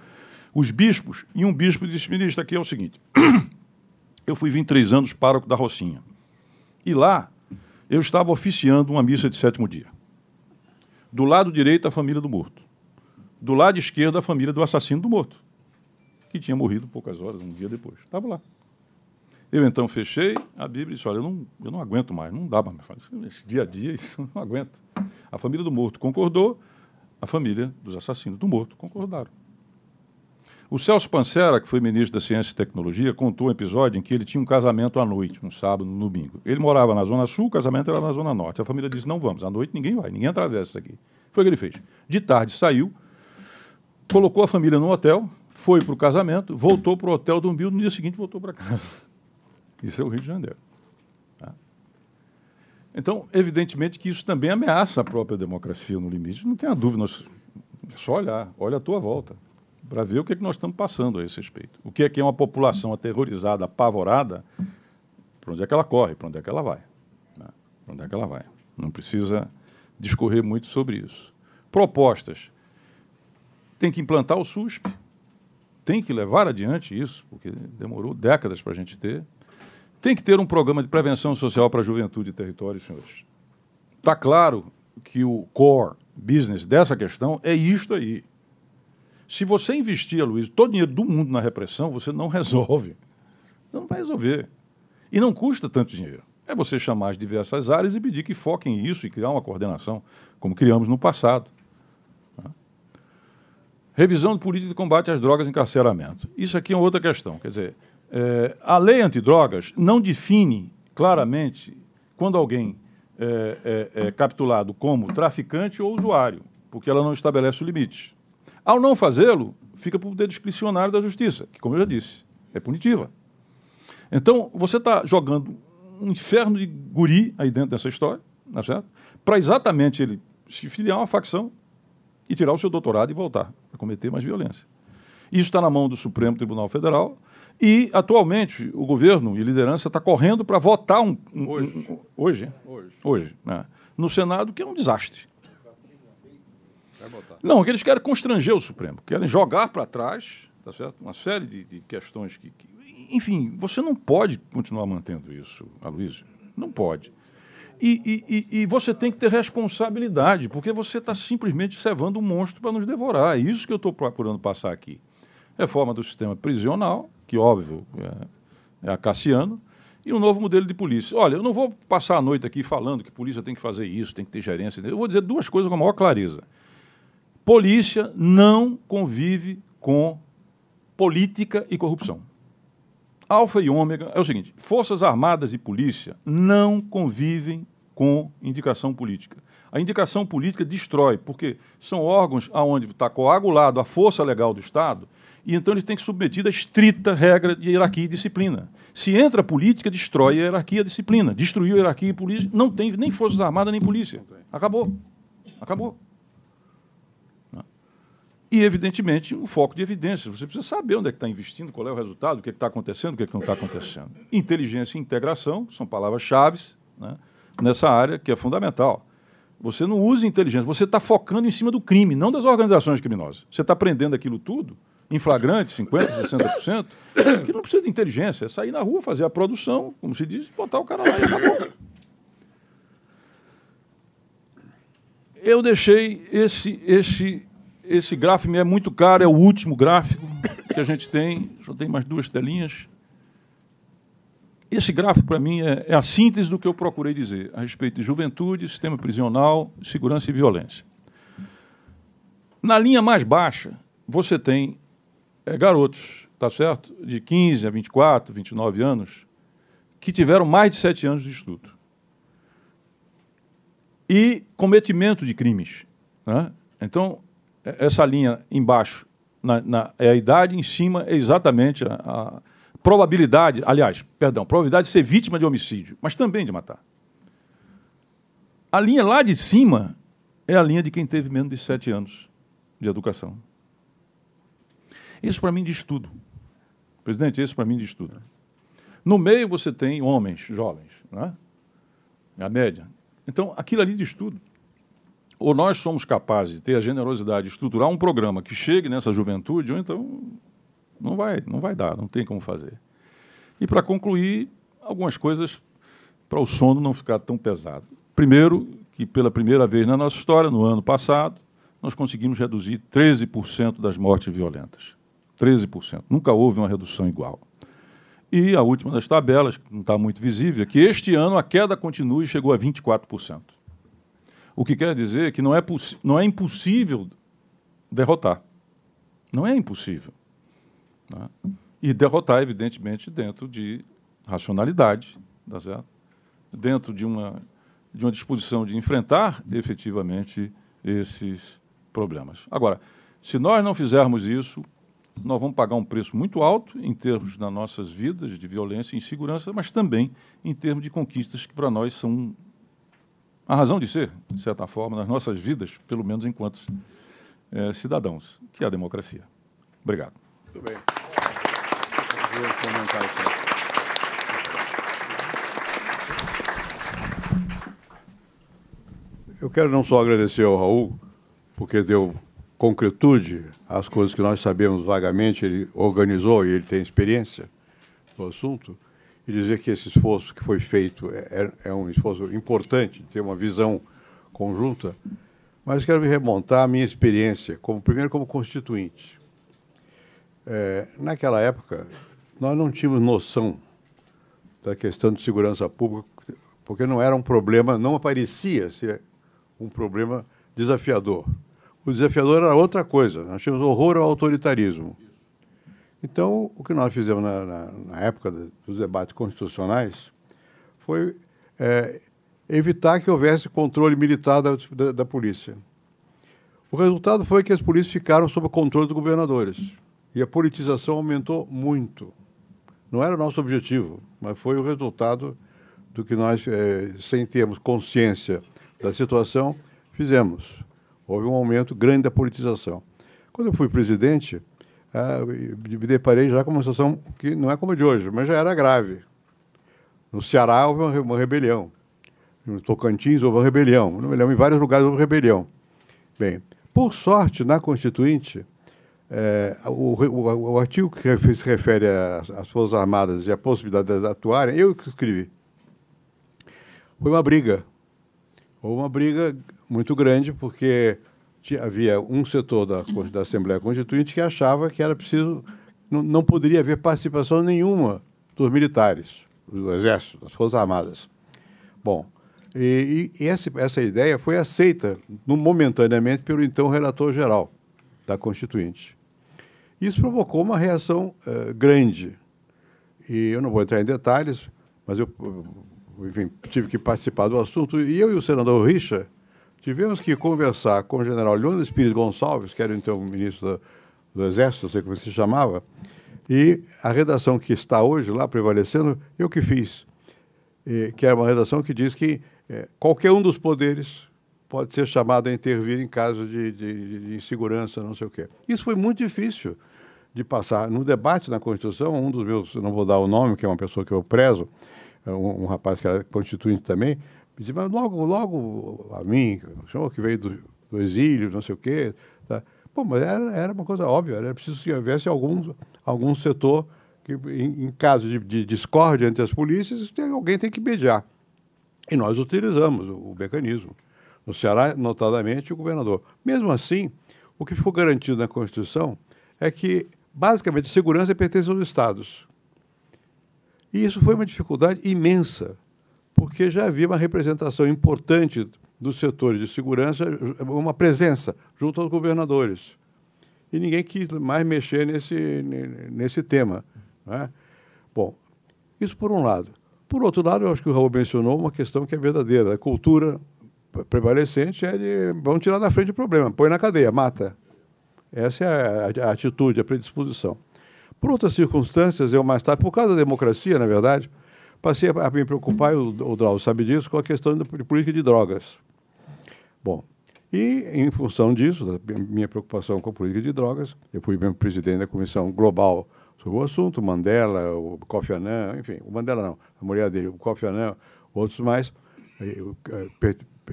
os bispos, e um bispo disse, ministro, aqui é o seguinte, eu fui 23 anos pároco da Rocinha, e lá eu estava oficiando uma missa de sétimo dia. Do lado direito, a família do morto. Do lado esquerdo, a família do assassino do morto, que tinha morrido poucas horas, um dia depois. Estava lá. Eu então fechei a Bíblia e disse: Olha, eu não, eu não aguento mais, não dá mais. Esse dia a dia, isso eu não aguento. A família do morto concordou, a família dos assassinos do morto concordaram. O Celso Pancera, que foi ministro da Ciência e Tecnologia, contou um episódio em que ele tinha um casamento à noite, um sábado, no domingo. Ele morava na Zona Sul, o casamento era na Zona Norte. A família disse: Não vamos, à noite ninguém vai, ninguém atravessa isso aqui. Foi o que ele fez. De tarde saiu, colocou a família no hotel, foi para o casamento, voltou para o hotel, dormiu, no dia seguinte voltou para casa. Isso é o Rio de Janeiro. Tá? Então, evidentemente que isso também ameaça a própria democracia no limite. Não tenha dúvida, nós, é só olhar, olha a tua volta, para ver o que, é que nós estamos passando a esse respeito. O que é que é uma população aterrorizada, apavorada, para onde é que ela corre, para onde é que ela vai. Né? Para onde é que ela vai. Não precisa discorrer muito sobre isso. Propostas. Tem que implantar o SUSP, tem que levar adiante isso, porque demorou décadas para a gente ter. Tem que ter um programa de prevenção social para a juventude e território, senhores. Está claro que o core business dessa questão é isto aí. Se você investir, Luiz, todo o dinheiro do mundo na repressão, você não resolve. Não vai resolver. E não custa tanto dinheiro. É você chamar as diversas áreas e pedir que foquem nisso e criar uma coordenação, como criamos no passado. Revisão de política de combate às drogas e encarceramento. Isso aqui é outra questão. Quer dizer, é, a lei antidrogas não define claramente quando alguém é, é, é, capturado como traficante ou usuário, porque ela não estabelece o limite. Ao não fazê-lo, fica por poder discricionário da justiça, que, como eu já disse, é punitiva. Então, você está jogando um inferno de guri aí dentro dessa história, é certo? Para exatamente ele se filiar a uma facção e tirar o seu doutorado e voltar a cometer mais violência. Isso está na mão do Supremo Tribunal Federal e, atualmente, o governo e liderança está correndo para votar um, um, hoje, um, hoje, hoje, hoje né, no Senado, que é um desastre. Não, que eles querem constranger o Supremo, querem jogar para trás tá certo? uma série de, de questões que, que, Enfim, você não pode continuar mantendo isso, Aloysio. Não pode. E, e, e, você tem que ter responsabilidade, porque você está simplesmente cevando um monstro para nos devorar. É isso que eu estou procurando passar aqui. Reforma do sistema prisional, que óbvio é, é a Cassiano, e um novo modelo de polícia. Olha, eu não vou passar a noite aqui falando que polícia tem que fazer isso, tem que ter gerência. Eu vou dizer duas coisas com a maior clareza. Polícia não convive com política e corrupção. Alfa e ômega é o seguinte: Forças Armadas e polícia não convivem com indicação política. A indicação política destrói, porque são órgãos onde está coagulado a força legal do Estado e então ele tem que submetido a estrita regra de hierarquia e disciplina. Se entra a política, destrói a hierarquia e a disciplina. Destruiu a hierarquia e polícia, não tem nem Forças Armadas nem polícia. Acabou. Acabou. E, evidentemente, o foco de evidências. Você precisa saber onde é que está investindo, qual é o resultado, o que é está acontecendo, o que, é que não está acontecendo. Inteligência e integração são palavras-chave né, nessa área que é fundamental. Você não usa inteligência, você está focando em cima do crime, não das organizações criminosas. Você está aprendendo aquilo tudo, em flagrante, 50%, 60%, que não precisa de inteligência, é sair na rua, fazer a produção, como se diz, botar o cara lá e acabou. Eu deixei esse, esse, esse gráfico, é muito caro, é o último gráfico que a gente tem, só tem mais duas telinhas. Esse gráfico, para mim, é, é, a síntese do que eu procurei dizer a respeito de juventude, sistema prisional, segurança e violência. Na linha mais baixa, você tem é, garotos, tá certo? De 15 a 24, 29 anos, que tiveram mais de 7 anos de estudo. E cometimento de crimes. Né? Então, é, essa linha embaixo na, na, é a idade, em cima é exatamente a, a probabilidade, aliás, perdão, probabilidade de ser vítima de homicídio, mas também de matar. A linha lá de cima é a linha de quem teve menos de sete anos de educação. Isso para mim diz tudo. Presidente, isso para mim diz tudo. No meio você tem homens jovens, né? a média. Então, aquilo ali diz tudo. Ou nós somos capazes de ter a generosidade de estruturar um programa que chegue nessa juventude, ou então não vai, não vai dar, não tem como fazer. E para concluir, algumas coisas para o sono não ficar tão pesado. Primeiro, que pela primeira vez na nossa história, no ano passado, nós conseguimos reduzir 13% das mortes violentas. 13%. Nunca houve uma redução igual. E a última das tabelas, que não está muito visível, é que este ano a queda continua e chegou a 24%. O que quer dizer que não é, não é impossível derrotar. Não é impossível. Né? E derrotar, evidentemente, dentro de racionalidade, tá certo? dentro de uma, de uma disposição de enfrentar efetivamente esses problemas. Agora, se nós não fizermos isso, nós vamos pagar um preço muito alto em termos das nossas vidas, de violência e insegurança, mas também em termos de conquistas que para nós são a razão de ser, de certa forma, nas nossas vidas, pelo menos enquanto é, cidadãos, que é a democracia. Obrigado. Muito bem. Eu quero não só agradecer ao Raul, porque deu concretude às coisas que nós sabemos vagamente, ele organizou e ele tem experiência no assunto, e dizer que esse esforço que foi feito é, é, é um esforço importante, ter uma visão conjunta, mas quero me remontar à minha experiência, como primeiro como constituinte. É, naquela época, nós não tínhamos noção da questão de segurança pública, porque não era um problema, não aparecia ser um problema desafiador. O desafiador era outra coisa, nós tínhamos horror ao autoritarismo. Então, o que nós fizemos na, na, na época dos debates constitucionais foi é, evitar que houvesse controle militar da, da, da polícia. O resultado foi que as polícias ficaram sob o controle dos governadores. E a politização aumentou muito. Não era o nosso objetivo, mas foi o resultado do que nós, é, sem termos consciência da situação, fizemos. Houve um aumento grande da politização. Quando eu fui presidente, ah, me deparei já com uma situação que não é como a de hoje, mas já era grave. No Ceará houve uma rebelião. No Tocantins houve uma rebelião. No, em vários lugares houve rebelião. Bem, por sorte, na Constituinte, é, o, o, o, artigo que se refere às Forças Armadas e à possibilidade de atuarem, eu que escrevi. Foi uma briga. Houve uma briga muito grande, porque tinha, havia um setor da, da Assembleia Constituinte que achava que era preciso, não, não poderia haver participação nenhuma dos militares, do Exército, das Forças Armadas. Bom, e, e essa, essa ideia foi aceita no, momentaneamente pelo então relator geral da Constituinte. Isso provocou uma reação uh, grande. E eu não vou entrar em detalhes, mas eu enfim, tive que participar do assunto. E eu e o senador Richa tivemos que conversar com o general Leônidas Pires Gonçalves, que era então ministro do, do Exército, não sei como se chamava, e a redação que está hoje lá prevalecendo, eu que fiz, e, que é uma redação que diz que é, qualquer um dos poderes pode ser chamado a intervir em caso de, de, de insegurança, não sei o quê. Isso foi muito difícil de passar. No debate na Constituição, um dos meus, não vou dar o nome, que é uma pessoa que eu prezo, é um, um rapaz que era constituinte também, disse, mas logo, logo a mim, o senhor que veio do, do exílio, não sei o quê. Tá? Pô, mas era, era uma coisa óbvia, era preciso que houvesse algum, algum setor que, em, em caso de, de discórdia entre as polícias, tem, alguém tem que mediar. E nós utilizamos o, o mecanismo. No Ceará, notadamente, o governador. Mesmo assim, o que ficou garantido na Constituição é que, basicamente, a segurança pertence aos estados. E isso foi uma dificuldade imensa, porque já havia uma representação importante dos setores de segurança, uma presença junto aos governadores. E ninguém quis mais mexer nesse, nesse tema. Né? Bom, isso por um lado. Por outro lado, eu acho que o Raul mencionou uma questão que é verdadeira. A cultura prevalecente é de vamos tirar da frente o problema, põe na cadeia, mata. Essa é a, a atitude, a predisposição. Por outras circunstâncias, eu mais tarde, por causa da democracia, na verdade, passei a, me preocupar, e o, o Drauzio sabe disso, com a questão da política de drogas. Bom, e em função disso, da minha preocupação com a política de drogas, eu fui mesmo presidente da Comissão Global sobre o assunto, Mandela, o Kofi Annan, enfim, o Mandela não, a mulher dele, o Kofi Annan, outros mais,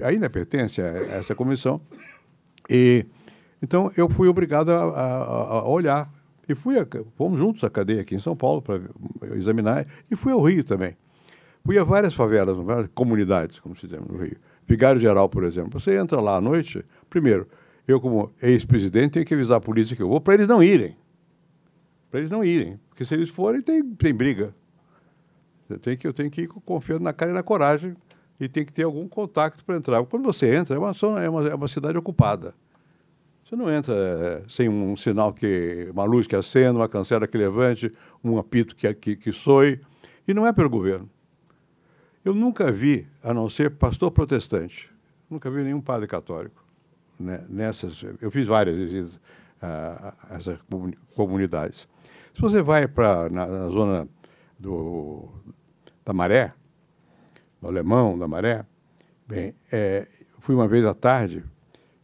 ainda pertence a essa comissão. E então eu fui obrigado a, a, a olhar e fui a, fomos juntos à cadeia aqui em São Paulo para examinar e fui ao Rio também. Fui a várias favelas, várias comunidades, como se diz no Rio. Vigário Geral, por exemplo. Você entra lá à noite, primeiro, eu como ex-presidente tenho que avisar a polícia que eu vou para eles não irem para eles não irem. Porque se eles forem, tem, tem briga. Eu tenho, que, eu tenho que ir confiando na cara e na coragem e tem que ter algum contato para entrar. Quando você entra, é uma, é uma, é uma cidade ocupada. Você não entra é, sem um sinal que. uma luz que acenda, uma cancela que levante, um apito que, que, que soe. E não é pelo governo. Eu nunca vi, a não ser pastor protestante, nunca vi nenhum padre católico né, nessas. Eu fiz várias vezes uh, essas comunidades. Se você vai para na, na, zona do, da Maré, do Alemão, da Maré, bem, é, fui uma vez à tarde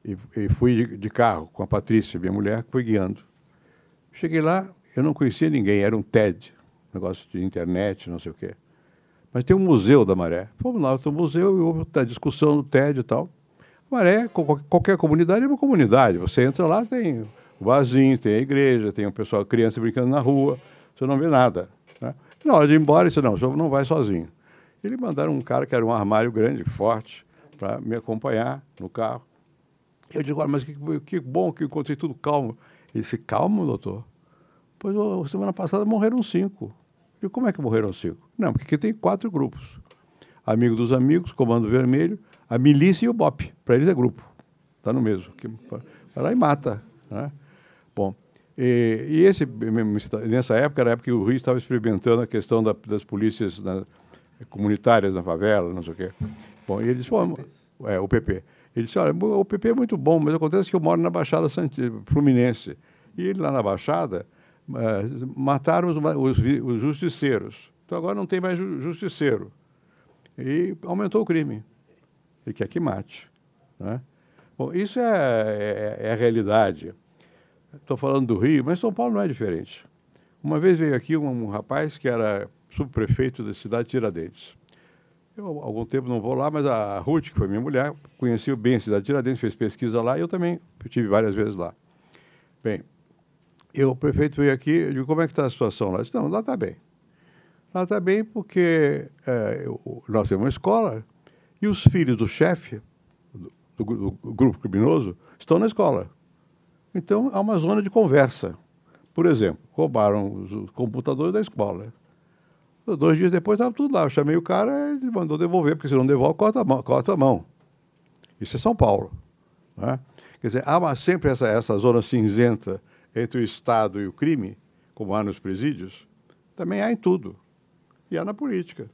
e, e fui de, de, carro com a Patrícia, minha mulher, que foi guiando. Cheguei lá, eu não conhecia ninguém, era um TED, negócio de internet, não sei o quê. Mas tem um museu da Maré. Fomos lá no museu e houve a discussão do TED e tal. Maré, qualquer comunidade é uma comunidade. Você entra lá, tem o barzinho, tem a igreja, tem o pessoal, criança brincando na rua, você não vê nada. Né? Na hora de ir embora, disse, não, o senhor não vai sozinho. Ele mandaram um cara que era um armário grande, forte, para me acompanhar no carro. Eu digo, mas que, que bom que encontrei tudo calmo. Ele disse, calmo, doutor? Pois, oh, semana passada morreram cinco. E como é que morreram cinco? Não, porque aqui tem quatro grupos. Amigo dos amigos, Comando Vermelho, a milícia e o BOP. Para eles é grupo. Está no mesmo. Vai lá e mata. Né? Bom, e, e, esse, nessa época, era a época que o Rio estava experimentando a questão da, das polícias na, comunitárias na favela, não sei o quê. Bom, e ele disse, é, o PP. Ele disse, olha, o PP é muito bom, mas acontece que eu moro na Baixada Fluminense. E ele lá na Baixada, uh, mataram os, os, os, justiceiros. Então agora não tem mais justiceiro. E aumentou o crime. Ele quer que mate. Né? Bom, isso é, é, é a realidade. Estou falando do Rio, mas São Paulo não é diferente. Uma vez veio aqui um, um rapaz que era subprefeito da cidade de Tiradentes. Eu, algum tempo não vou lá, mas a Ruth, que foi minha mulher, conhecia bem a cidade de Tiradentes, fez pesquisa lá e eu também estive várias vezes lá. Bem, eu, o prefeito veio aqui, eu digo, como é que está a situação lá? Eu disse, não, lá está bem. Lá está bem porque é, eu, nós temos uma escola e os filhos do chefe, do, do, do grupo criminoso, estão na escola. Então, há uma zona de conversa. Por exemplo, roubaram os computadores da escola. Dois dias depois estava tudo lá. Eu chamei o cara e mandou devolver, porque se não devolve, corta a mão. Corta a mão. Isso é São Paulo. Né? Quer dizer, há sempre essa, essa zona cinzenta entre o Estado e o crime, como há nos presídios, também há em tudo. E há na política.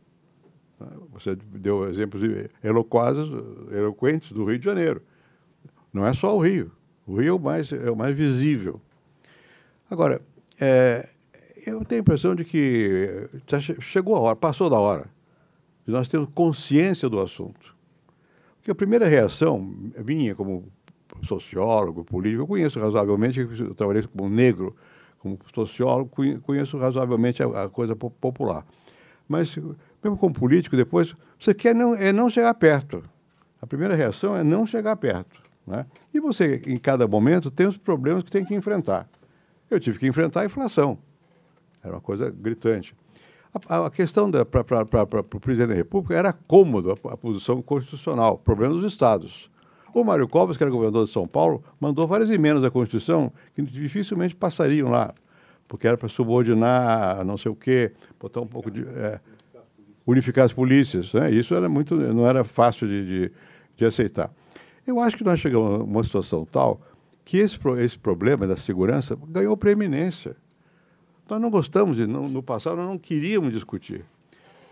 Você deu exemplos eloquazes, eloquentes do Rio de Janeiro. Não é só o Rio. O Rio é o mais, é o mais visível. Agora, é, eu tenho a impressão de que chegou a hora, passou da hora, de nós termos consciência do assunto. que a primeira reação minha como sociólogo, político, eu conheço razoavelmente, eu trabalhei como negro, como sociólogo, conheço razoavelmente a, a coisa popular. Mas, mesmo como político, depois, você quer não, é não chegar perto. A primeira reação é não chegar perto. Né? E você, em cada momento, tem os problemas que tem que enfrentar. Eu tive que enfrentar a inflação. Era uma coisa gritante. A, a questão para o presidente da República era cômodo a, a, posição constitucional, problema dos estados. O Mário Covas, que era governador de São Paulo, mandou várias emendas à Constituição que dificilmente passariam lá, porque era para subordinar não sei o quê, botar um pouco de. É, unificar as polícias. Né? Isso era muito, não era fácil de, de, de aceitar. Eu acho que nós chegamos a uma situação tal que esse, esse problema da segurança ganhou preeminência. Nós não gostamos, de, no, no passado, nós não queríamos discutir.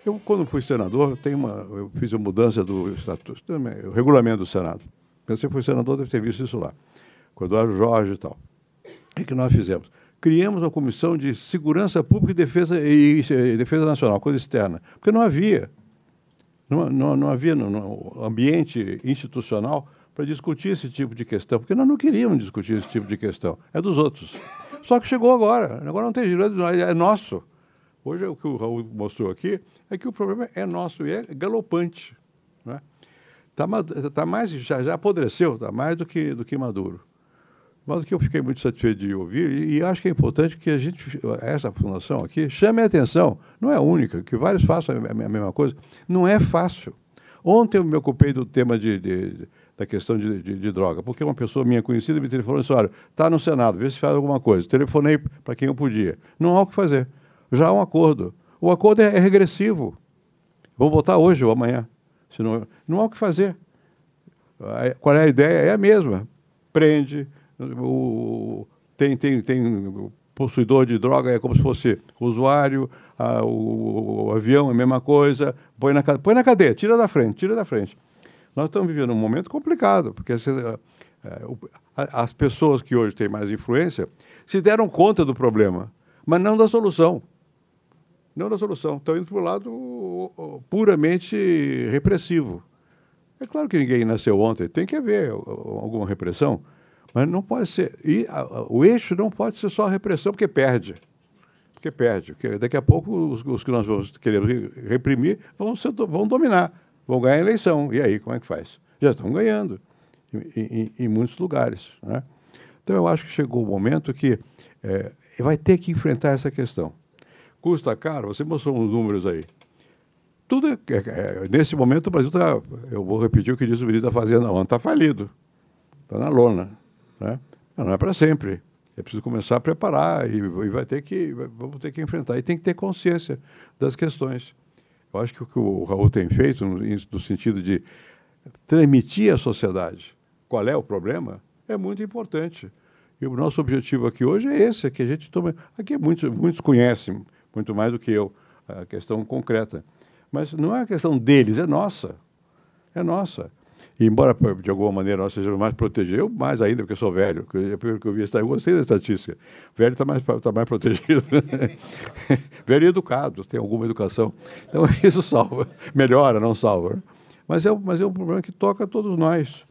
Eu, quando fui senador, tem uma, eu fiz a mudança do estatuto, o regulamento do Senado. Você foi senador, deve ter visto isso lá. Com o Eduardo Jorge e tal. O que nós fizemos? Criamos uma comissão de segurança pública e defesa, e, e defesa nacional, coisa externa. Porque não havia. Não, não, não havia no, no ambiente institucional para discutir esse tipo de questão, porque nós não queríamos discutir esse tipo de questão, é dos outros. Só que chegou agora, agora não tem jeito, é nosso. Hoje o que o Raul mostrou aqui é que o problema é nosso e é galopante. Né? Tá, tá mais, já, já apodreceu, está mais do que, do que maduro. Mas o que eu fiquei muito satisfeito de ouvir, e, e, acho que é importante que a gente, essa fundação aqui, chame a atenção. Não é a única, que vários façam a mesma coisa. Não é fácil. Ontem eu me ocupei do tema de, de da questão de, de, de, droga, porque uma pessoa minha conhecida me telefonou e disse, olha, está no Senado, vê se faz alguma coisa. Telefonei para quem eu podia. Não há o que fazer. Já há um acordo. O acordo é, é regressivo. Vamos votar hoje ou amanhã. Senão, não há o que fazer. Qual é a ideia? É a mesma. Prende, o, tem, tem, tem possuidor de droga, é como se fosse usuário, a, o, o, avião é a mesma coisa, põe na, põe na cadeia, tira da frente, tira da frente. Nós estamos vivendo um momento complicado, porque as, eh, eh, as pessoas que hoje têm mais influência se deram conta do problema, mas não da solução. Não da solução. Estão indo para o lado puramente repressivo. É claro que ninguém nasceu ontem, tem que haver alguma repressão, mas não pode ser. E a, o eixo não pode ser só a repressão, porque perde. Porque perde. Porque daqui a pouco os, os que nós vamos querer reprimir vão, ser, vão dominar vão ganhar a eleição. E aí, como é que faz? Já estão ganhando em, em, em muitos lugares. Né? Então, eu acho que chegou o momento que é, vai ter que enfrentar essa questão. Custa caro? Você mostrou uns números aí. Tudo é, é, é nesse momento o Brasil está, eu vou repetir o que disse o ministro da Fazenda ontem, está falido, está na lona. Né? Não é para sempre. É preciso começar a preparar e, e vai ter que, vamos ter que enfrentar. E tem que ter consciência das questões. Eu acho que o que o Raul tem feito, no, no sentido de transmitir à sociedade qual é o problema, é muito importante. E o nosso objetivo aqui hoje é esse, é que a gente tome... Aqui muitos, muitos conhecem, muito mais do que eu, a questão concreta. Mas não é a questão deles, é nossa. É nossa. E embora, de alguma maneira, nós sejamos mais protegidos, eu mais ainda, porque sou velho, pelo que eu vi, eu gostei da estatística. Velho está mais, tá mais protegido. velho e educado, tem alguma educação. Então, isso salva. Melhora, não salva. Né? Mas, é, mas é um problema que toca a todos nós.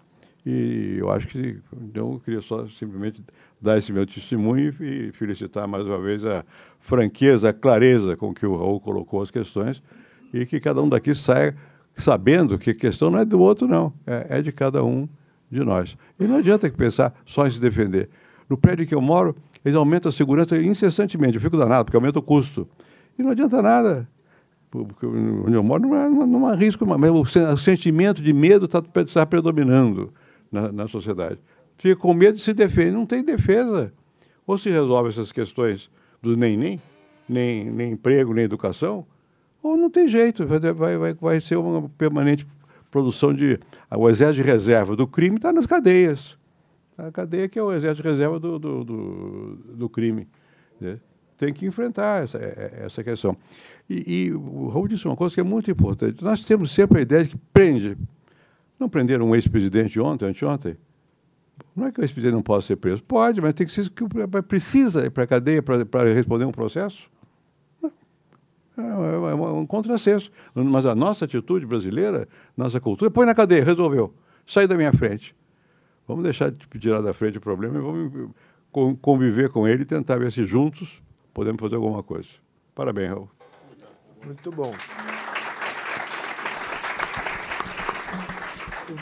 E eu acho que, então, eu queria só simplesmente dar esse meu testemunho e felicitar mais uma vez a franqueza, a clareza com que o Raul colocou as questões e que cada um daqui saia sabendo que a questão não é do outro, não, é, é de cada um de nós. E não adianta pensar só em se defender. No prédio que eu moro, eles aumentam a segurança incessantemente. Eu fico danado, porque aumenta o custo. E não adianta nada. Porque onde eu moro não há, não há risco, mas o, sentimento de medo está tá predominando na, na sociedade. Fica com medo e se defende. Não tem defesa. Ou se resolve essas questões do nem-nem, nem, nem emprego, nem educação, ou não tem jeito, vai, vai, vai ser uma permanente produção de. O exército de reserva do crime está nas cadeias. A cadeia que é o exército de reserva do, do, do, do crime. Né? Tem que enfrentar essa, é, é, essa questão. E, e o Raul disse uma coisa que é muito importante. Nós temos sempre a ideia de que prende. Não prenderam um ex-presidente ontem, anteontem? Não é que o ex-presidente não possa ser preso. Pode, mas tem que ser precisa ir para a cadeia para responder um processo. É, é, é um contrassenso. Mas a nossa atitude brasileira, nossa cultura, põe na cadeia, resolveu. Sai da minha frente. Vamos deixar de tirar da frente o problema e vamos conviver com ele e tentar ver se juntos podemos fazer alguma coisa. Parabéns, Raul. Muito bom.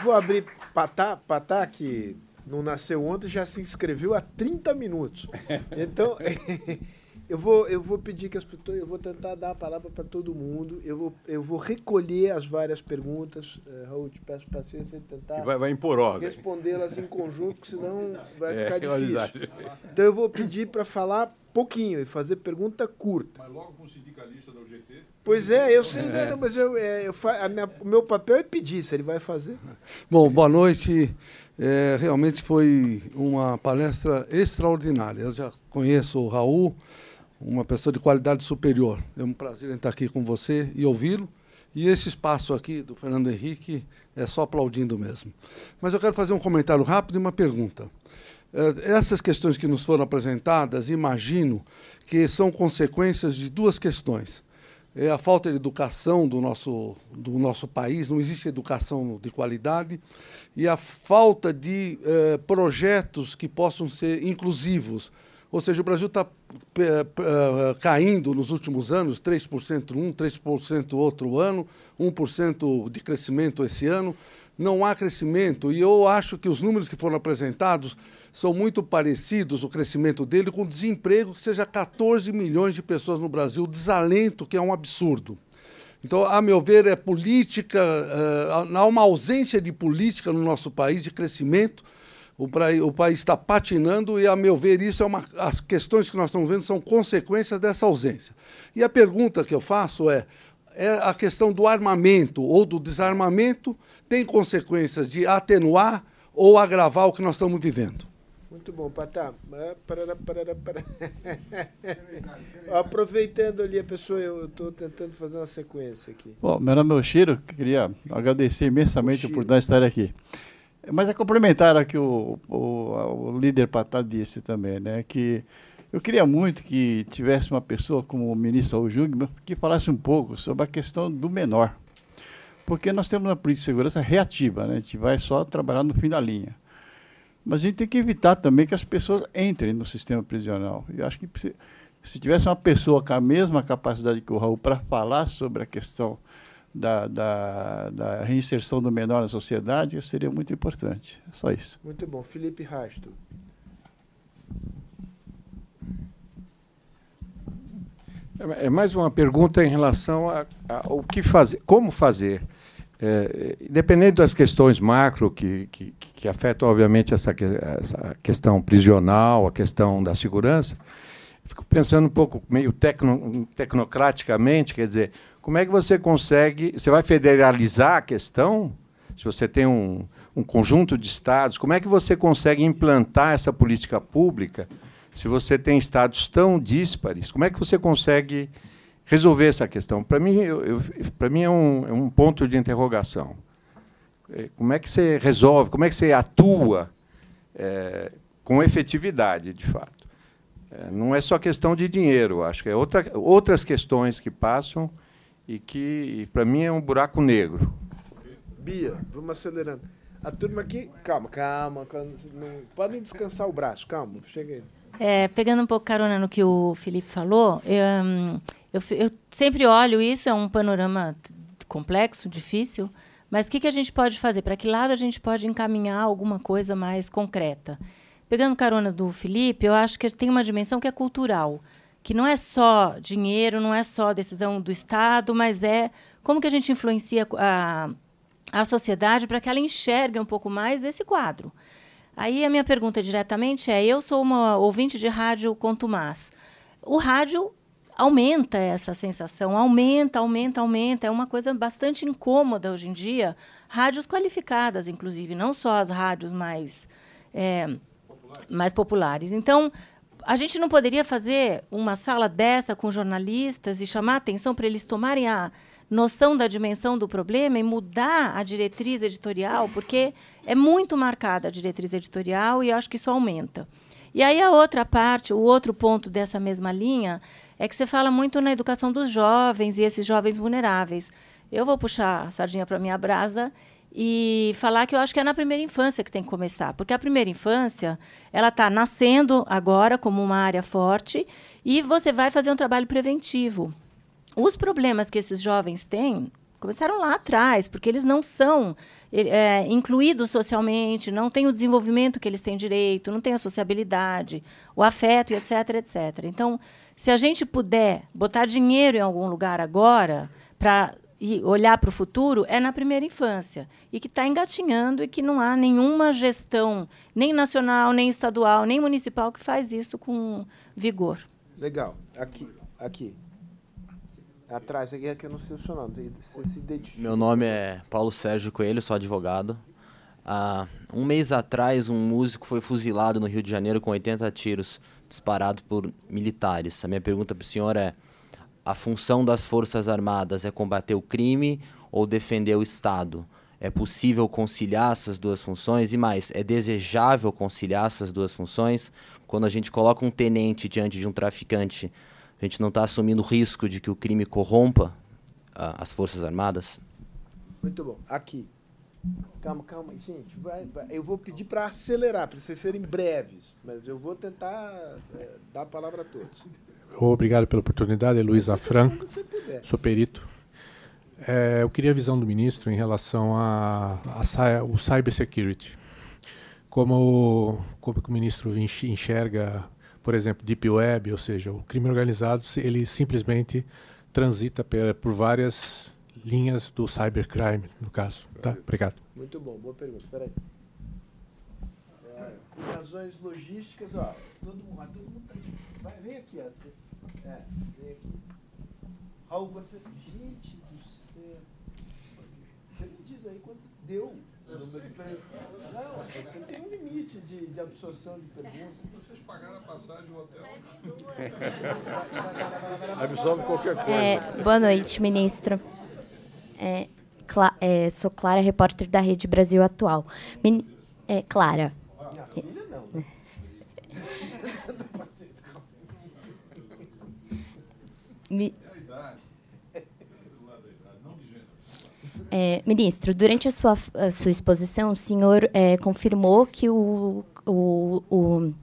Vou abrir Patá, Patá que não nasceu ontem, já se inscreveu há 30 minutos. Então, eu vou, eu vou pedir que as pessoas, eu vou tentar dar a palavra para todo mundo. Eu vou, eu vou recolher as várias perguntas. Uh, Raul, te peço paciência em tentar vai, vai impor ordem. respondê-las em conjunto, senão vai é, ficar difícil. Então eu vou pedir para falar pouquinho e fazer pergunta curta. Mas logo com o sindicalista da UGT. Pois é, eu sei, é. Não, mas eu, é, eu fa... minha, o meu papel é pedir se ele vai fazer. Bom, boa noite. É, realmente foi uma palestra extraordinária. Eu já conheço o Raul uma pessoa de qualidade superior. É um prazer estar aqui com você e ouvi-lo. E esse espaço aqui do Fernando Henrique é só aplaudindo mesmo. Mas eu quero fazer um comentário rápido e uma pergunta. É, essas questões que nos foram apresentadas, imagino que são consequências de duas questões. É a falta de educação do nosso, do nosso país, não existe educação de qualidade, e a falta de eh, projetos que possam ser inclusivos, ou seja, o Brasil está caindo nos últimos anos, 3% um, 3% outro ano, 1% de crescimento esse ano. Não há crescimento. E eu acho que os números que foram apresentados são muito parecidos, o crescimento dele, com desemprego, que seja 14 milhões de pessoas no Brasil, desalento, que é um absurdo. Então, a meu ver, é política, uh, há uma ausência de política no nosso país, de crescimento, o, o país está patinando e, a meu ver, isso é uma. As questões que nós estamos vendo são consequências dessa ausência. E a pergunta que eu faço é: é a questão do armamento ou do desarmamento tem consequências de atenuar ou agravar o que nós estamos vivendo? Muito bom, Patá. Parará, parará, parará. Aproveitando ali a pessoa, eu estou tentando fazer uma sequência aqui. Bom, meu nome é Oshiro, queria agradecer imensamente Oshiro. por nós estar aqui. Mas é complementar o, o, o líder Patá disse também, né? Que eu queria muito que tivesse uma pessoa como o ministro Raul que falasse um pouco sobre a questão do menor. Porque nós temos uma polícia de segurança reativa, né? a gente vai só trabalhar no fim da linha. Mas a gente tem que evitar também que as pessoas entrem no sistema prisional. E acho que se tivesse uma pessoa com a mesma capacidade que o Raul para falar sobre a questão da, da, da, reinserção do menor na sociedade seria muito importante. É só isso. Muito bom. Felipe Rasto. É, é mais uma pergunta em relação ao que fazer, como fazer. É, independente das questões macro que, que, que afetam, obviamente, essa, essa questão prisional, a questão da segurança, fico pensando um pouco meio tecno, tecnocraticamente, quer dizer, como é que você consegue. Você vai federalizar a questão? Se você tem um, um conjunto de estados, como é que você consegue implantar essa política pública se você tem estados tão díspares? Como é que você consegue resolver essa questão? Para mim, eu, eu para mim é um, é um ponto de interrogação. É, como é que você resolve? Como é que você atua é, com efetividade, de fato? É, não é só questão de dinheiro, acho que é outra, outras questões que passam e que, para mim, é um buraco negro. Bia, vamos acelerando. A turma aqui, calma, calma, calma não, podem descansar o braço, calma, cheguei. É, pegando um pouco carona no que o Felipe falou, eu, hum, eu, eu sempre olho isso, é um panorama complexo, difícil, mas o que, que a gente pode fazer? Para que lado a gente pode encaminhar alguma coisa mais concreta? Pegando carona do Felipe, eu acho que tem uma dimensão que é cultural que não é só dinheiro, não é só decisão do Estado, mas é como que a gente influencia a, a sociedade para que ela enxergue um pouco mais esse quadro. Aí a minha pergunta diretamente é: eu sou uma ouvinte de rádio contumaz. O rádio aumenta essa sensação, aumenta, aumenta, aumenta. É uma coisa bastante incômoda hoje em dia. Rádios qualificadas, inclusive, não só as rádios mais, é, mais populares. Então, a gente não poderia fazer uma sala dessa com jornalistas e chamar a atenção para eles tomarem a noção da dimensão do problema e mudar a diretriz editorial, porque é muito marcada a diretriz editorial e acho que isso aumenta. E aí a outra parte, o outro ponto dessa mesma linha, é que você fala muito na educação dos jovens e esses jovens vulneráveis. Eu vou puxar a sardinha para minha brasa e falar que eu acho que é na primeira infância que tem que começar, porque a primeira infância ela está nascendo agora como uma área forte e você vai fazer um trabalho preventivo. Os problemas que esses jovens têm começaram lá atrás, porque eles não são é, incluídos socialmente, não têm o desenvolvimento que eles têm direito, não têm a sociabilidade, o afeto, etc, etc. Então, se a gente puder botar dinheiro em algum lugar agora para olhar para o futuro, é na primeira infância. E que está engatinhando e que não há nenhuma gestão, nem nacional, nem estadual, nem municipal, que faz isso com vigor. Legal. Aqui, aqui. Atrás, aqui é que eu não sei o seu nome. Você se identifica. Meu nome é Paulo Sérgio Coelho, sou advogado. Há um mês atrás, um músico foi fuzilado no Rio de Janeiro com 80 tiros disparados por militares. A minha pergunta para o senhor é: a função das Forças Armadas é combater o crime ou defender o Estado? É possível conciliar essas duas funções? E mais, é desejável conciliar essas duas funções? Quando a gente coloca um tenente diante de um traficante, a gente não está assumindo o risco de que o crime corrompa uh, as Forças Armadas? Muito bom. Aqui. Calma, calma, gente. Vai, vai. Eu vou pedir para acelerar, para vocês serem breves, mas eu vou tentar é, dar a palavra a todos. Obrigado pela oportunidade, Luiz Afran, sou perito. É, eu queria a visão do ministro em relação ao cybersecurity. Como, como o ministro enxerga por exemplo, Deep Web, ou seja, o crime organizado, ele simplesmente transita por várias linhas do cybercrime, no caso. Tá? Obrigado. Muito bom, boa pergunta. Espera É, razões logísticas, ó, todo mundo, todo mundo tá aqui. Vai, vem aqui, ó. É, vem aqui. Raul, quanto você. Gente do céu. Você me diz aí quanto deu não, você tem um limite de, de absorção de perguntas. Vocês pagaram a passagem do hotel. Absorve qualquer coisa. É, boa noite, ministro. É, Cla é, sou Clara, repórter da Rede Brasil Atual. Min é, Clara. Isso. Me É, ministro, durante a sua, a sua exposição, o senhor é, confirmou que o, o, o,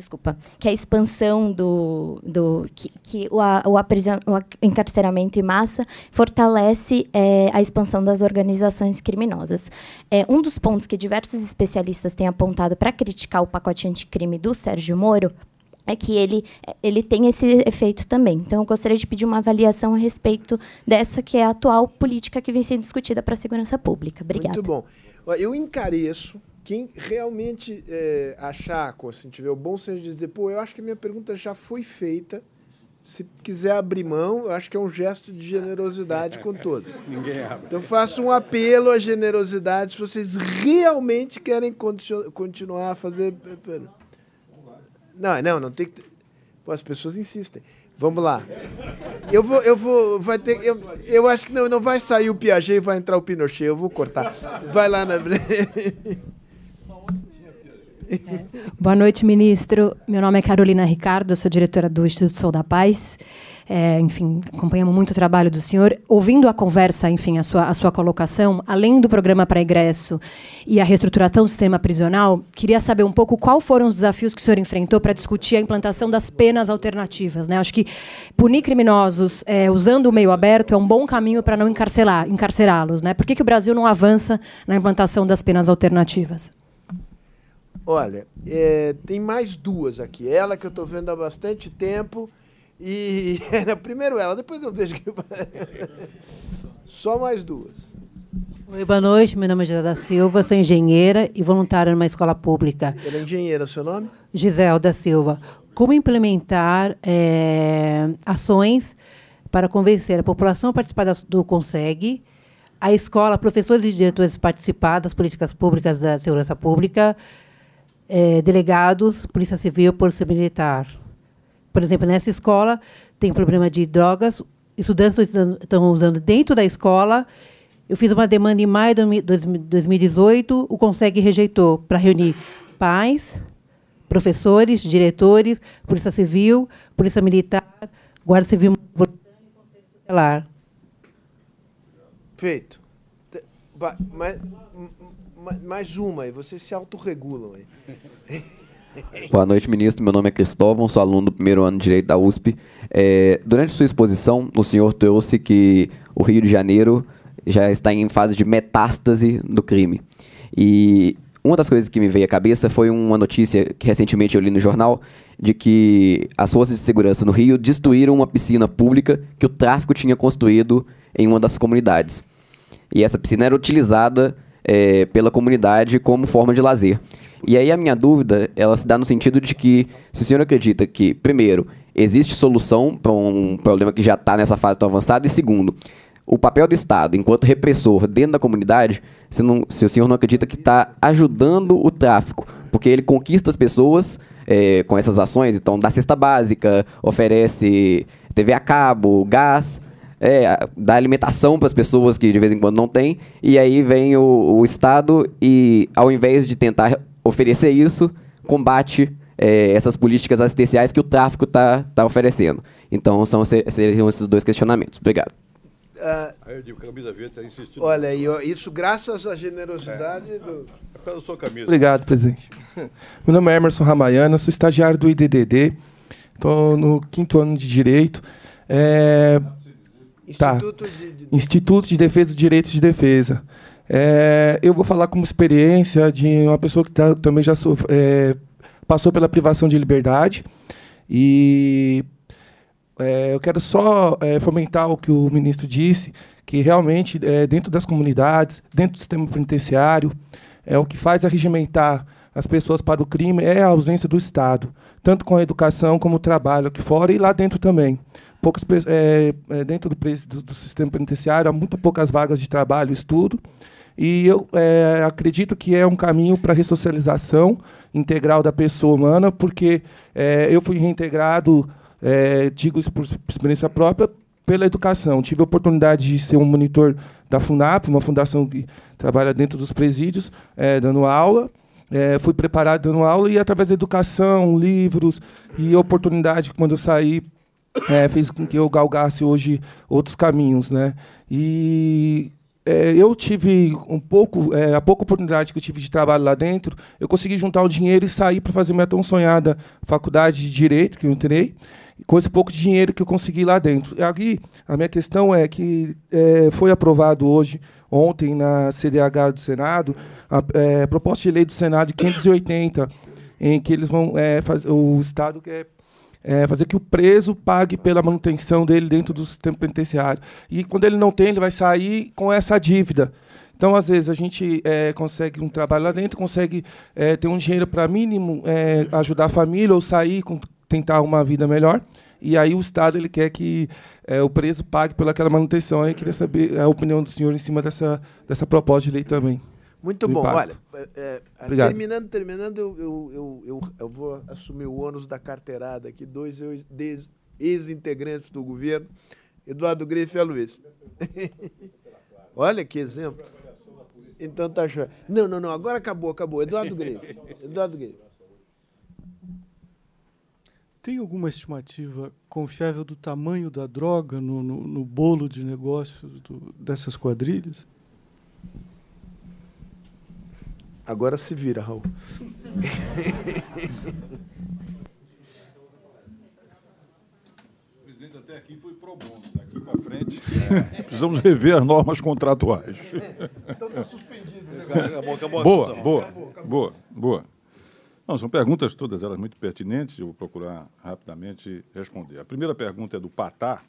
desculpa, que a expansão do, do que, que o, a, o, aprisiona, o encarceramento em massa fortalece é, a expansão das organizações criminosas. É, um dos pontos que diversos especialistas têm apontado para criticar o pacote anticrime do Sérgio Moro é que ele, ele tem esse efeito também. Então, eu gostaria de pedir uma avaliação a respeito dessa que é a atual política que vem sendo discutida para a segurança pública. Obrigada. Muito bom. Eu encareço quem realmente é, achar, se tiver o bom senso de dizer, pô, eu acho que a minha pergunta já foi feita. Se quiser abrir mão, eu acho que é um gesto de generosidade com todos. Ninguém abre. Então, faço um apelo à generosidade se vocês realmente querem continuar a fazer não, não, não tem que. Pô, as pessoas insistem. Vamos lá. Eu vou, eu vou, vai ter, eu, eu acho que não, não vai sair o Piaget e vai entrar o Pinochet. Eu vou cortar. Vai lá na. Boa noite, ministro. Meu nome é Carolina Ricardo, sou diretora do Instituto Sol da Paz. É, enfim, acompanhamos muito o trabalho do senhor. Ouvindo a conversa, enfim, a sua, a sua colocação, além do programa para ingresso e a reestruturação do sistema prisional, queria saber um pouco quais foram os desafios que o senhor enfrentou para discutir a implantação das penas alternativas. Né? Acho que punir criminosos é, usando o meio aberto é um bom caminho para não encarcerá-los. Né? Por que, que o Brasil não avança na implantação das penas alternativas? Olha, é, tem mais duas aqui. Ela que eu estou vendo há bastante tempo e era primeiro ela, depois eu vejo que. Só mais duas. Oi, boa noite. Meu nome é Gisela da Silva, sou engenheira e voluntária numa escola pública. Ela é engenheira, seu nome? Gisela da Silva. Como implementar é, ações para convencer a população a participar do Consegue, a escola, professores e diretores participar das políticas públicas da segurança pública, é, delegados, Polícia Civil, Polícia Militar? por exemplo, nessa escola tem problema de drogas, estudantes estão usando dentro da escola. Eu fiz uma demanda em maio de 2018, o Consegue rejeitou para reunir pais, professores, diretores, Polícia Civil, Polícia Militar, Guarda Civil e Conselho Tutelar. Feito. Va- Mais, ma- mais uma aí, vocês se autorregulam. Boa noite, ministro. Meu nome é Cristóvão, sou aluno do primeiro ano de Direito da USP. É, durante sua exposição, o senhor trouxe que o Rio de Janeiro já está em fase de metástase do crime. E uma das coisas que me veio à cabeça foi uma notícia que recentemente eu li no jornal de que as forças de segurança no Rio destruíram uma piscina pública que o tráfico tinha construído em uma das comunidades. E essa piscina era utilizada eh, pela comunidade como forma de lazer. E aí a minha dúvida, ela se dá no sentido de que, se o senhor acredita que, primeiro, existe solução para um problema que já está nessa fase tão avançada, e segundo, o papel do Estado, enquanto repressor dentro da comunidade, se, não- se o senhor não acredita que está ajudando o tráfico, porque ele conquista as pessoas eh, com essas ações, então dá cesta básica, oferece TV a cabo, gás, é, dá alimentação para as pessoas que de vez em quando não têm, e aí vem o, o Estado e, ao invés de tentar oferecer isso, combate é, essas políticas assistenciais que o tráfico está tá oferecendo. Então, são, se- seriam esses dois questionamentos. Obrigado. Ah, eu digo, camisa verde está insistindo. olha aí, ó, isso graças à generosidade do. É da sua camisa. Obrigado, presidente. Meu nome é Emerson Ramayana, sou estagiário do IDDD, estou no quinto ano de Direito. É. Instituto de- de- Instituto de Defesa dos Direitos de Defesa. É, eu vou falar como experiência de uma pessoa que tá- também já é, passou pela privação de liberdade e é, eu quero só é, fomentar o que o ministro disse, que realmente, é, dentro das comunidades, dentro do sistema penitenciário, é o que faz arregimentar as pessoas para o crime é a ausência do Estado, tanto com a educação como o trabalho aqui fora e lá dentro também. Poucas, é, é, dentro do, do, sistema penitenciário, há muito poucas vagas de trabalho estudo, e eu é, acredito que é um caminho para a ressocialização integral da pessoa humana, porque é, eu fui reintegrado, é, digo isso por experiência própria, pela educação. Tive a oportunidade de ser um monitor da FUNAP, uma fundação que trabalha dentro dos presídios, é, dando aula. É, fui preparado dando aula e, através da educação, livros e oportunidade, quando eu saí, é, fez com que eu galgasse hoje outros caminhos, né? E é, eu tive um pouco, é, a pouca oportunidade que eu tive de trabalho lá dentro, eu consegui juntar o dinheiro e sair para fazer minha tão sonhada faculdade de direito que eu entrei, com esse pouco de dinheiro que eu consegui lá dentro. E aqui a minha questão é que é, foi aprovado hoje, ontem na CDH do Senado, a é, proposta de lei do Senado de 580, em que eles vão é, fazer o Estado quer é, fazer que o preso pague pela manutenção dele dentro do sistema penitenciário. E quando ele não tem, ele vai sair com essa dívida. Então, às vezes, a gente é, consegue um trabalho lá dentro, consegue é, ter um dinheiro para mínimo é, ajudar a família ou sair, com, tentar uma vida melhor. E aí o Estado ele quer que é, o preso pague pelaquela manutenção. Aí eu queria saber a opinião do senhor em cima dessa, dessa proposta de lei também. Muito bom. impacto. Olha, é, é, Obrigado. terminando, terminando, eu, eu, eu, eu, eu vou assumir o ônus da carteirada aqui, dois ex-integrantes do governo, Eduardo Grefe e a Luiz. Olha que exemplo. Então tá joia. Não, não, não, agora acabou, acabou. Eduardo Grefe. Eduardo Grefe. Tem alguma estimativa confiável do tamanho da droga no, no, no bolo de negócios do- dessas quadrilhas? Agora se vira, Raul. presidente até aqui foi pro bono. Daqui para frente, precisamos rever as normas contratuais. Então tá suspendido. né? Acabou, acabou a boa, boa, Acabou, acabou. boa, boa. Não, são perguntas todas elas muito pertinentes, eu vou procurar rapidamente responder. A primeira pergunta é do Patá,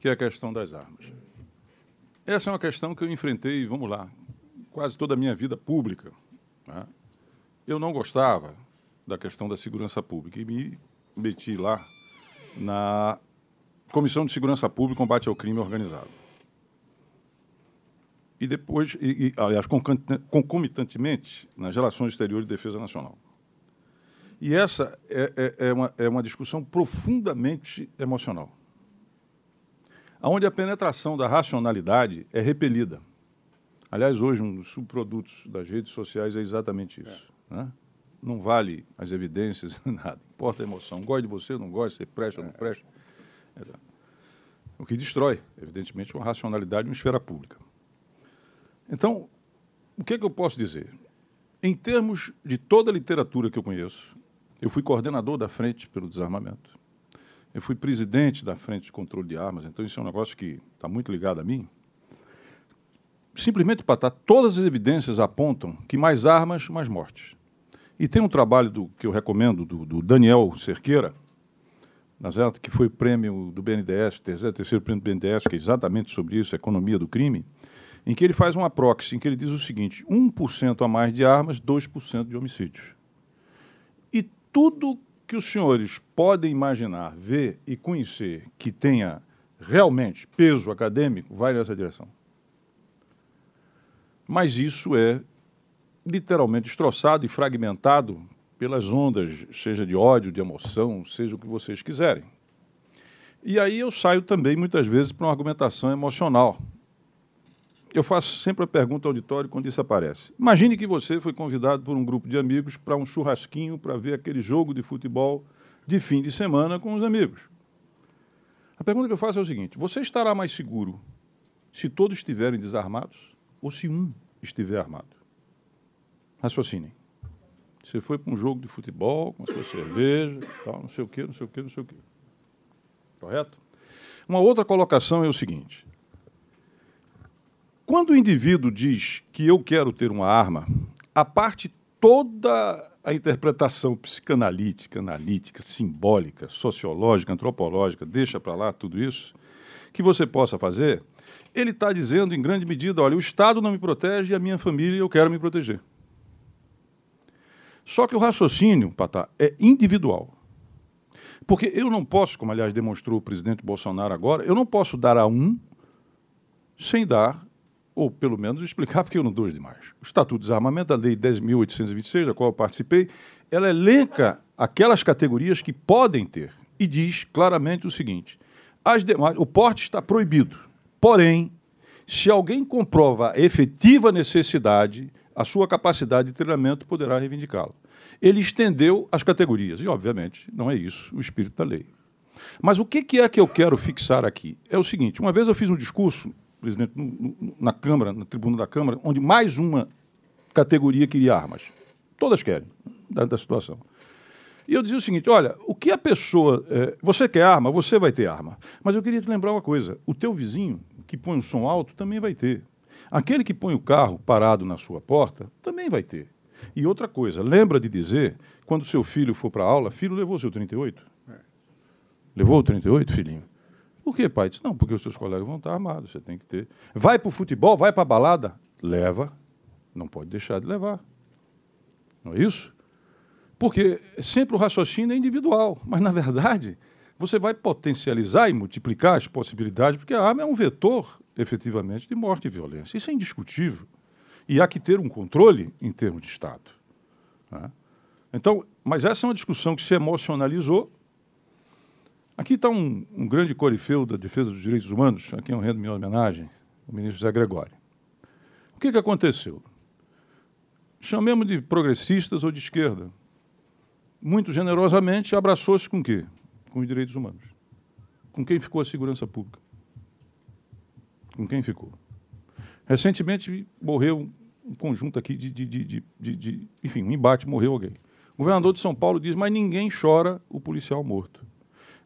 que é a questão das armas. Essa é uma questão que eu enfrentei, vamos lá, quase toda a minha vida pública. né? Eu não gostava da questão da segurança pública e me meti lá na Comissão de Segurança Pública e Combate ao Crime Organizado. E depois, e, e, aliás, concomitantemente, nas relações exteriores e defesa nacional. E essa é, é, é uma, é uma discussão profundamente emocional, onde a penetração da racionalidade é repelida. Aliás, hoje, um dos subprodutos das redes sociais é exatamente isso. né? não vale as evidências, nada. Importa a emoção. Gosta de você, não gosta, você presta ou não presta. O que destrói, evidentemente, uma racionalidade uma esfera pública. Então, o que, é que eu posso dizer? Em termos de toda a literatura que eu conheço, eu fui coordenador da Frente pelo Desarmamento. Eu fui presidente da Frente de Controle de Armas, então isso é um negócio que está muito ligado a mim. Simplesmente para estar, todas as evidências apontam que mais armas, mais mortes. E tem um trabalho do, que eu recomendo, do, do Daniel Cerqueira, que foi prêmio do BNDES, terceiro, terceiro prêmio do BNDES, que é exatamente sobre isso, economia do crime, em que ele faz uma proxy, em que ele diz o seguinte, 1% a mais de armas, 2% de homicídios. E tudo que os senhores podem imaginar, ver e conhecer que tenha realmente peso acadêmico, vai nessa direção. Mas isso é literalmente destroçado e fragmentado pelas ondas, seja de ódio, de emoção, seja o que vocês quiserem. E aí eu saio também, muitas vezes, para uma argumentação emocional. Eu faço sempre a pergunta ao auditório quando isso aparece. Imagine que você foi convidado por um grupo de amigos para um churrasquinho para ver aquele jogo de futebol de fim de semana com os amigos. A pergunta que eu faço é o seguinte: você estará mais seguro se todos estiverem desarmados ou se um estiver armado? Raciocinem. Você foi para um jogo de futebol com a sua cerveja, tal, não sei o quê, não sei o quê, não sei o quê. Correto? Uma outra colocação é o seguinte: quando o indivíduo diz que eu quero ter uma arma, a parte toda a interpretação psicanalítica, analítica, simbólica, sociológica, antropológica, deixa para lá tudo isso, que você possa fazer, ele está dizendo em grande medida: olha, o Estado não me protege e a minha família eu quero me proteger. Só que o raciocínio, Patá, é individual. Porque eu não posso, como aliás demonstrou o presidente Bolsonaro agora, eu não posso dar a um sem dar, ou pelo menos explicar porque eu não dou demais. O Estatuto de Desarmamento, a Lei 10.826, da qual eu participei, ela elenca aquelas categorias que podem ter e diz claramente o seguinte: as demais, o porte está proibido. Porém, se alguém comprova a efetiva necessidade a sua capacidade de treinamento poderá reivindicá-lo. Ele estendeu as categorias, e, obviamente, não é isso o espírito da lei. Mas o que é que eu quero fixar aqui? É o seguinte: uma vez eu fiz um discurso, presidente, na Câmara, na tribuna da Câmara, onde mais uma categoria queria armas. Todas querem, dentro da situação. E eu dizia o seguinte: olha, o que a pessoa. É, você quer arma, você vai ter arma. Mas eu queria te lembrar uma coisa: o teu vizinho, que põe um som alto, também vai ter. Aquele que põe o carro parado na sua porta também vai ter. E outra coisa, lembra de dizer, quando seu filho for para aula, filho levou seu 38? É. Levou o 38, filhinho? Por que, pai? Disse, não, porque os seus colegas vão estar armados, você tem que ter. Vai para o futebol, vai para a balada? Leva. Não pode deixar de levar. Não é isso? Porque sempre o raciocínio é individual, mas, na verdade, você vai potencializar e multiplicar as possibilidades, porque a arma é um vetor efetivamente de morte e violência. Isso é indiscutível. E há que ter um controle em termos de Estado. Né? Então, mas essa é uma discussão que se emocionalizou. Aqui está um, um, grande corifeu da defesa dos direitos humanos, aqui é um rendo minha homenagem, o ministro Zé Gregório. O que, que aconteceu? Chamemos de progressistas ou de esquerda. Muito generosamente abraçou-se com o quê? Com os direitos humanos. Com quem ficou a segurança pública? Com quem ficou? Recentemente morreu um conjunto aqui de, de, de, de, enfim, um embate, morreu alguém. O governador de São Paulo diz, mas ninguém chora o policial morto.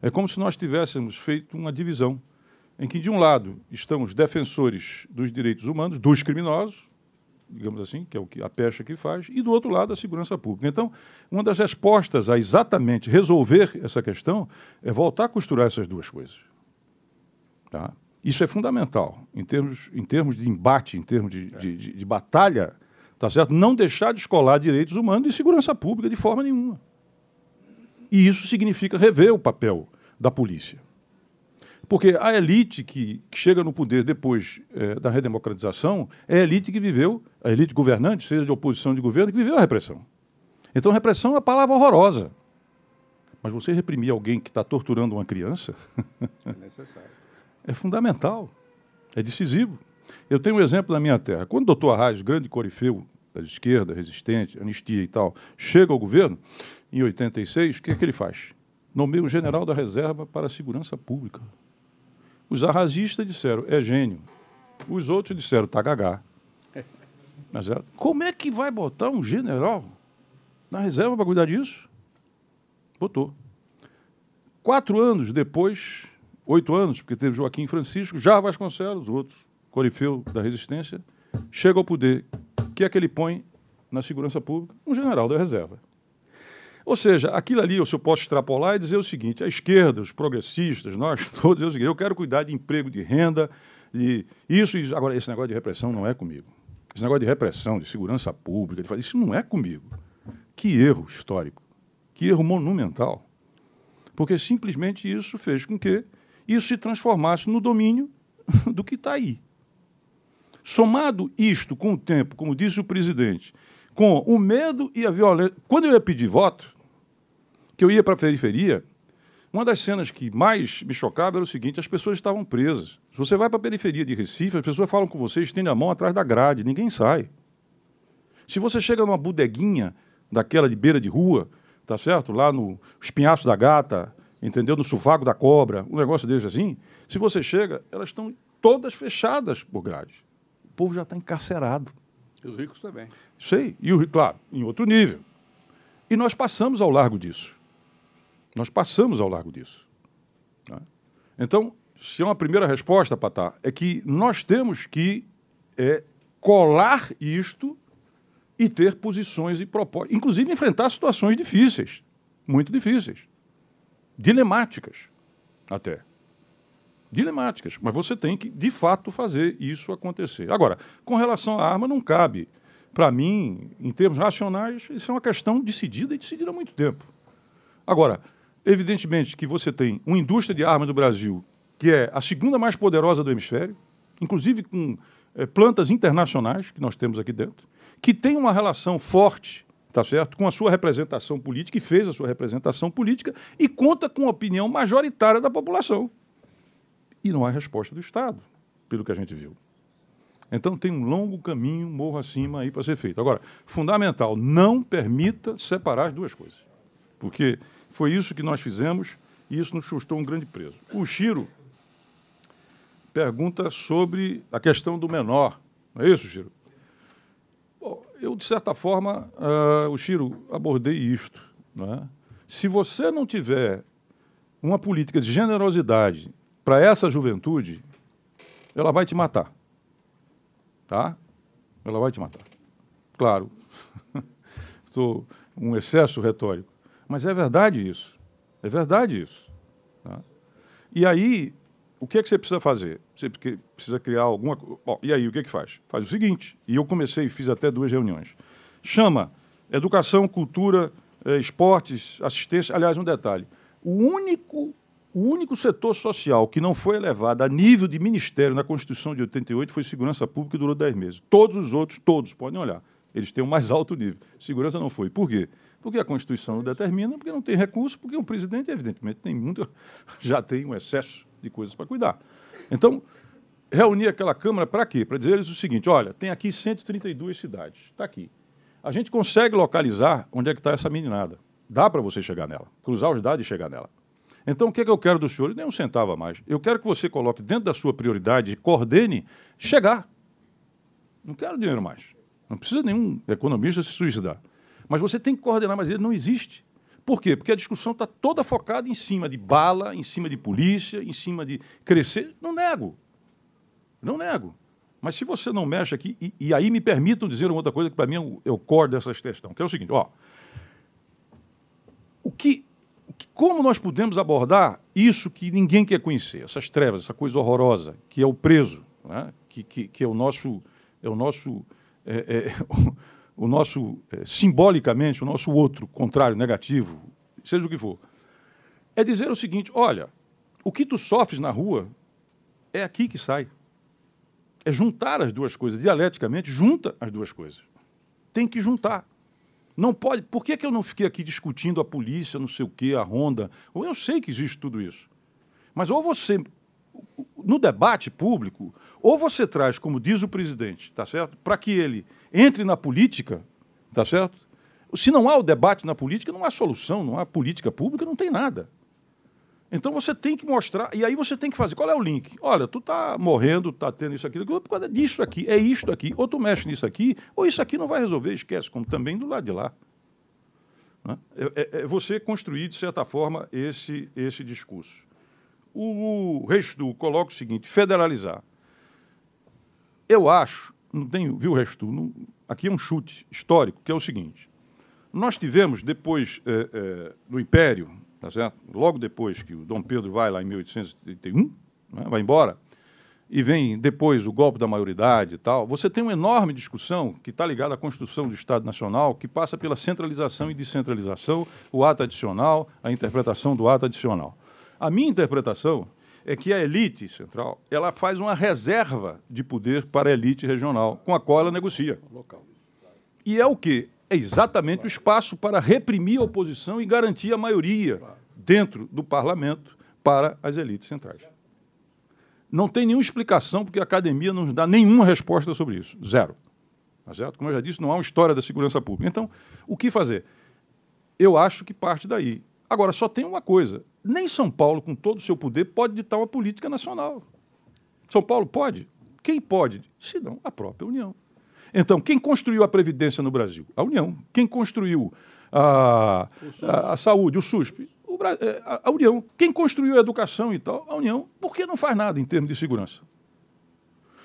É como se nós tivéssemos feito uma divisão, em que, de um lado, estão os defensores dos direitos humanos, dos criminosos, digamos assim, que é o que a pecha que faz, e do outro lado a segurança pública. Então, uma das respostas a exatamente resolver essa questão é voltar a costurar essas duas coisas. Tá? Isso é fundamental em termos, em termos de embate, em termos de, é. de, de, de batalha, tá certo? Não deixar de escolar direitos humanos e segurança pública de forma nenhuma. E isso significa rever o papel da polícia. Porque a elite que, que chega no poder depois é, da redemocratização é a elite que viveu, a elite governante, seja de oposição de governo, que viveu a repressão. Então, repressão é uma palavra horrorosa. Mas você reprimir alguém que está torturando uma criança. É necessário é fundamental, é decisivo. Eu tenho um exemplo na minha terra. Quando o doutor Arraes, grande corifeu das esquerdas, resistente, anistia e tal, chega ao governo, em 86, o que é que ele faz? Nomeia um general da reserva para a segurança pública. Os arrasistas disseram, é gênio. Os outros disseram, tá gagá. Mas é, como é que vai botar um general na reserva para cuidar disso? Botou. Quatro anos depois, oito anos, porque teve Joaquim Francisco, já Vasconcelos, outro corifeu da resistência, chega ao poder. O que é que ele põe na segurança pública? Um general da reserva. Ou seja, aquilo ali eu posso extrapolar e dizer o seguinte: a esquerda, os progressistas, nós todos, eu, eu quero cuidar de emprego, de renda, de isso. Agora, esse negócio de repressão não é comigo. Esse negócio de repressão, de segurança pública, de, isso não é comigo. Que erro histórico. Que erro monumental. Porque simplesmente isso fez com que isso se transformasse no domínio do que está aí. Somado isto com o tempo, como disse o presidente, com o medo e a violência. Quando eu ia pedir voto, que eu ia para a periferia, uma das cenas que mais me chocava era o seguinte: as pessoas estavam presas. Se você vai para a periferia de Recife, as pessoas falam com você, estende a mão atrás da grade, ninguém sai. Se você chega numa bodeguinha daquela de beira de rua, tá certo? Lá no espinhaço da gata, entendeu? No sovaco da cobra, um negócio desse assim. Se você chega, elas estão todas fechadas por grade. O povo já está encarcerado. E os ricos também. Sei. E, o, claro, em outro nível. E nós passamos ao largo disso. Nós passamos ao largo disso. Né? Então, se é uma primeira resposta, Patá, é que nós temos que é, colar isto e ter posições e propostas, inclusive enfrentar situações difíceis, muito difíceis, dilemáticas até. Dilemáticas, mas você tem que, de fato, fazer isso acontecer. Agora, com relação à arma, não cabe. Para mim, em termos racionais, isso é uma questão decidida e decidida há muito tempo. Agora, evidentemente que você tem uma indústria de armas do Brasil que é a segunda mais poderosa do hemisfério, inclusive com é, plantas internacionais que nós temos aqui dentro, que tem uma relação forte, tá certo, com a sua representação política e fez a sua representação política e conta com a opinião majoritária da população. E não há resposta do Estado, pelo que a gente viu. Então tem um longo caminho morro acima aí para ser feito. Agora, fundamental, não permita separar as duas coisas. Porque foi isso que nós fizemos e isso nos custou um grande preço. O Chiro pergunta sobre a questão do menor. Não é isso, Chiro? Bom, eu, de certa forma, uh, o Chiro, abordei isto. É? Se você não tiver uma política de generosidade para essa juventude, ela vai te matar. Tá? Ela vai te matar. Claro, estou um excesso retórico. Mas é verdade isso. É verdade isso. Tá? E aí, o que, é que você precisa fazer? Você precisa criar alguma. E aí, o que, é que faz? Faz o seguinte, e eu comecei, fiz até duas reuniões. Chama educação, cultura, eh, esportes, assistência. Aliás, um detalhe: o único, o único setor social que não foi elevado a nível de ministério na Constituição de 88 foi segurança pública e durou 10 meses. Todos os outros, todos, podem olhar. Eles têm o um mais alto nível. Segurança não foi. Por quê? Porque a Constituição determina, porque não tem recurso, porque o presidente, evidentemente, tem muito, já tem um excesso de coisas para cuidar. Então, reunir aquela Câmara para quê? Para dizer eles o seguinte: olha, tem aqui 132 cidades, está aqui. A gente consegue localizar onde é que está essa meninada. Dá para você chegar nela, cruzar os dados e chegar nela. Então, o que, é que eu quero do senhor? Nem um centavo a mais. Eu quero que você coloque dentro da sua prioridade e coordene chegar. Não quero dinheiro mais. Não precisa nenhum economista se suicidar. Mas você tem que coordenar, mas ele não existe. Por quê? Porque a discussão está toda focada em cima de bala, em cima de polícia, em cima de crescer. Não nego. Não nego. Mas se você não mexe aqui, e, e aí me permitam dizer uma outra coisa que para mim é o, é o core dessa questão, que é o seguinte, ó. O que, como nós podemos abordar isso que ninguém quer conhecer, essas trevas, essa coisa horrorosa, que é o preso, né? que, que, que, é o nosso, é o nosso, é, é, o nosso, é, simbolicamente, o nosso outro contrário, negativo, seja o que for, é dizer o seguinte: olha, o que tu sofres na rua é aqui que sai. É juntar as duas coisas, dialeticamente, junta as duas coisas. Tem que juntar. Não pode. Por que, que eu não fiquei aqui discutindo a polícia, não sei o quê, a ronda? Eu sei que existe tudo isso. Mas ou você. no debate público, ou você traz, como diz o presidente, tá certo? Para que ele entre na política, tá certo? Se não há o debate na política, não há solução, não há política pública, não tem nada. Então você tem que mostrar, e aí você tem que fazer. Qual é o link? Olha, tu tá morrendo, tá tendo isso aqui, por causa disso aqui, é isto aqui. Ou tu mexe nisso aqui, ou isso aqui não vai resolver, esquece, como também do lado de lá. Né? É, é, é você construir, de certa forma, esse, esse discurso. O, o Restu coloca o seguinte: federalizar. Eu acho, não tenho, viu, Restu? Não, aqui é um chute histórico, que é o seguinte: nós tivemos, depois, é, é, no Império, tá certo? logo depois que o Dom Pedro vai lá em 1831, né, vai embora, e vem depois o golpe da maioridade e tal, você tem uma enorme discussão que está ligada à construção do Estado Nacional, que passa pela centralização e descentralização, o ato adicional, a interpretação do ato adicional. A minha interpretação é que a elite central ela faz uma reserva de poder para a elite regional, com a qual ela negocia. E é o quê? é exatamente o espaço para reprimir a oposição e garantir a maioria dentro do parlamento para as elites centrais. Não tem nenhuma explicação, porque a academia não nos dá nenhuma resposta sobre isso. Zero. Tá certo? Como eu já disse, não há uma história da segurança pública. Então, o que fazer? Eu acho que parte daí. Agora, só tem uma coisa: nem São Paulo, com todo o seu poder, pode ditar uma política nacional. São Paulo pode? Quem pode? Se não, a própria União. Então, quem construiu a Previdência no Brasil? A União. Quem construiu a, a, a saúde? O SUSP? O, é, a, a União. Quem construiu a educação e tal? A União. Por que não faz nada em termos de segurança?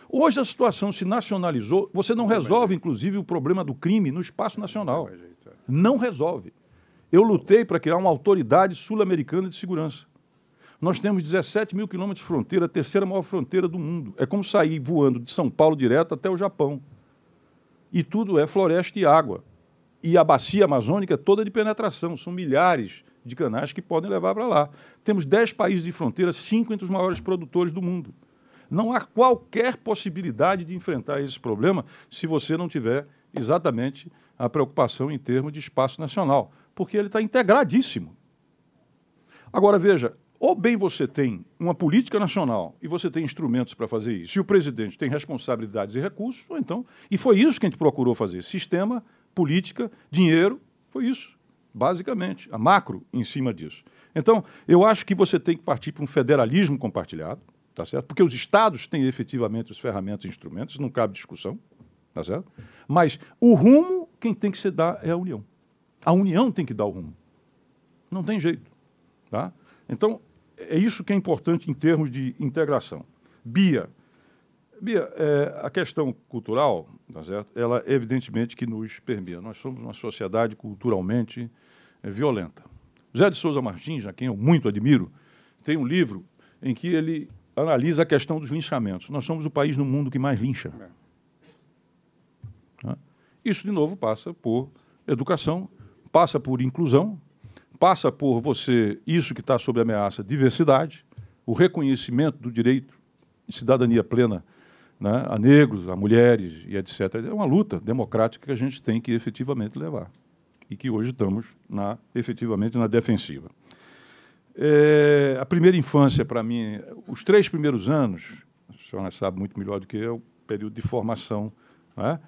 Hoje a situação se nacionalizou, você não resolve, inclusive, o problema do crime no espaço nacional. Não resolve. Eu lutei para criar uma autoridade sul-americana de segurança. Nós temos 17 mil quilômetros de fronteira, a terceira maior fronteira do mundo. É como sair voando de São Paulo direto até o Japão e tudo é floresta e água. E a bacia amazônica é toda de penetração, são milhares de canais que podem levar para lá. Temos 10 países de fronteira, cinco entre os maiores produtores do mundo. Não há qualquer possibilidade de enfrentar esse problema se você não tiver exatamente a preocupação em termos de espaço nacional, porque ele está integradíssimo. Agora, veja, ou bem você tem uma política nacional e você tem instrumentos para fazer isso, e o presidente tem responsabilidades e recursos, ou então. E foi isso que a gente procurou fazer: sistema, política, dinheiro, foi isso, basicamente, a macro em cima disso. Então, eu acho que você tem que partir para um federalismo compartilhado, tá certo? Porque os estados têm efetivamente as ferramentas e instrumentos, não cabe discussão, tá certo? Mas o rumo, quem tem que se dar é a União. A União tem que dar o rumo. Não tem jeito, tá? Então, é isso que é importante em termos de integração. Bia, Bia, é, a questão cultural, tá certo? ela evidentemente que nos permeia. Nós somos uma sociedade culturalmente é, violenta. Zé de Souza Martins, a quem eu muito admiro, tem um livro em que ele analisa a questão dos linchamentos. Nós somos o país no mundo que mais lincha. É. Isso, de novo, passa por educação, passa por inclusão, passa por você, isso que está sob ameaça, diversidade, o reconhecimento do direito de cidadania plena né, a negros, a mulheres e etc. É uma luta democrática que a gente tem que efetivamente levar e que hoje estamos na, efetivamente na defensiva. É, a primeira infância, para mim, os três primeiros anos, a senhora sabe muito melhor do que eu, período de formação, né?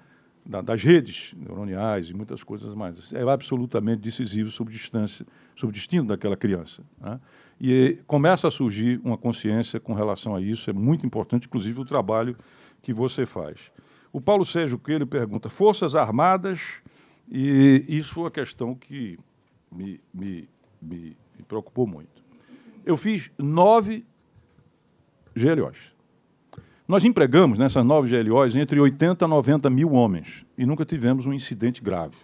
Da, das redes neuroniais e muitas coisas mais. É absolutamente decisivo sobre, distância, sobre o destino daquela criança. Né? E começa a surgir uma consciência com relação a isso, é muito importante, inclusive, o trabalho que você faz. O Paulo Sérgio Coelho pergunta: Forças Armadas, e isso foi uma questão que me, me, me, me preocupou muito. Eu fiz nove GLOs. Nós empregamos nessas nove GLOs entre 80 a 90 mil homens e nunca tivemos um incidente grave.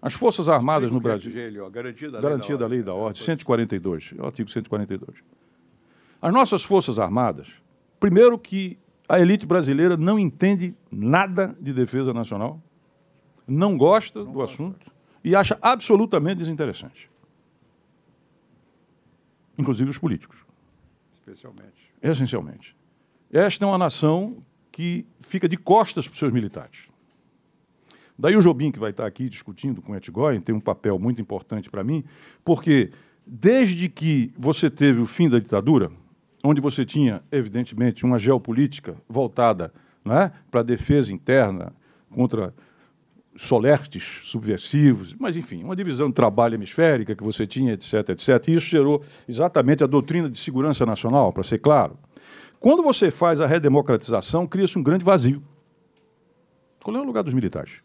As Forças Armadas no Brasil. GLO, garantia da, garantia lei, da da lei da ordem, 142, é o artigo 142. As nossas Forças Armadas, primeiro que a elite brasileira não entende nada de defesa nacional, não gosta não do gosta. assunto e acha absolutamente desinteressante. Inclusive os políticos. Especialmente. Essencialmente. Esta é uma nação que fica de costas para os seus militares. Daí o Jobim, que vai estar aqui discutindo com o Etgoyen, tem um papel muito importante para mim, porque desde que você teve o fim da ditadura, onde você tinha, evidentemente, uma geopolítica voltada né, para a defesa interna contra solertes subversivos, mas enfim, uma divisão de trabalho hemisférica que você tinha, etc, etc. E isso gerou exatamente a doutrina de segurança nacional, para ser claro. Quando você faz a redemocratização, cria-se um grande vazio. Qual é o lugar dos militares?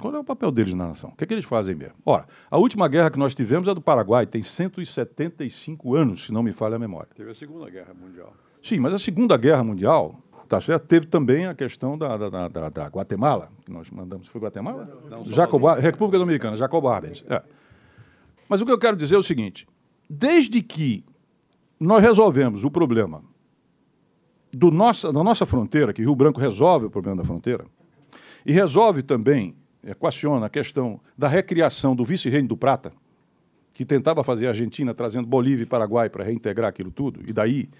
Qual é o papel deles na nação? O que, é que eles fazem mesmo? Ora, a última guerra que nós tivemos é do Paraguai, tem 175 anos, se não me falha a memória. Teve a Segunda Guerra Mundial. Sim, mas a Segunda Guerra Mundial, tá certo? Teve também a questão da, da, da, da Guatemala, que nós mandamos. Foi Guatemala? Não, não, Jacob, República Dominicana, Jacob Arbenz. É. Mas o que eu quero dizer é o seguinte: desde que nós resolvemos o problema do nossa, da nossa fronteira, que Rio Branco resolve o problema da fronteira, e resolve também equaciona a questão da recriação do vice-reino do Prata, que tentava fazer a Argentina trazendo Bolívia e Paraguai para reintegrar aquilo tudo, e daí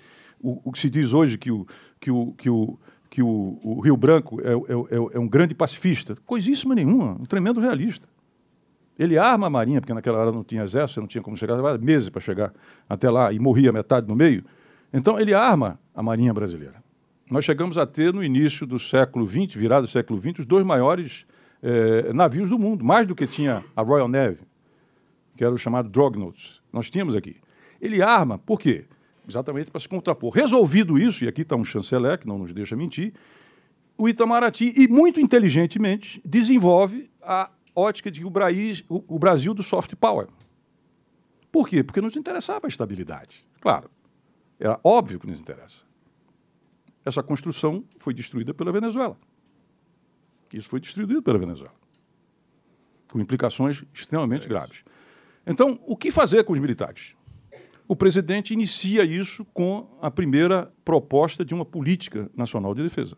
o, o, que se diz hoje que o, que o, que o, que o, o Rio Branco é, é, é, é um grande pacifista. Coisíssima nenhuma, um tremendo realista. Ele arma a Marinha, porque naquela hora não tinha exército, não tinha como chegar, levava meses para chegar até lá e morria metade no meio. Então ele arma a Marinha brasileira. Nós chegamos a ter, no início do século XX, virado do século XX, os dois maiores é, navios do mundo, mais do que tinha a Royal Navy, que era o chamado Dreadnoughts. Nós tínhamos aqui. Ele arma, por quê? Exatamente para se contrapor. Resolvido isso, e aqui está um chanceler que não nos deixa mentir, o Itamaraty, e muito inteligentemente, desenvolve a ótica de que o Brasil, do soft power. Por quê? Porque nos interessava a estabilidade. Claro, era óbvio que nos interessa. Essa construção foi destruída pela Venezuela. Isso foi distribuído pela Venezuela, com implicações extremamente é graves. Então, o que fazer com os militares? O presidente inicia isso com a primeira proposta de uma política nacional de defesa.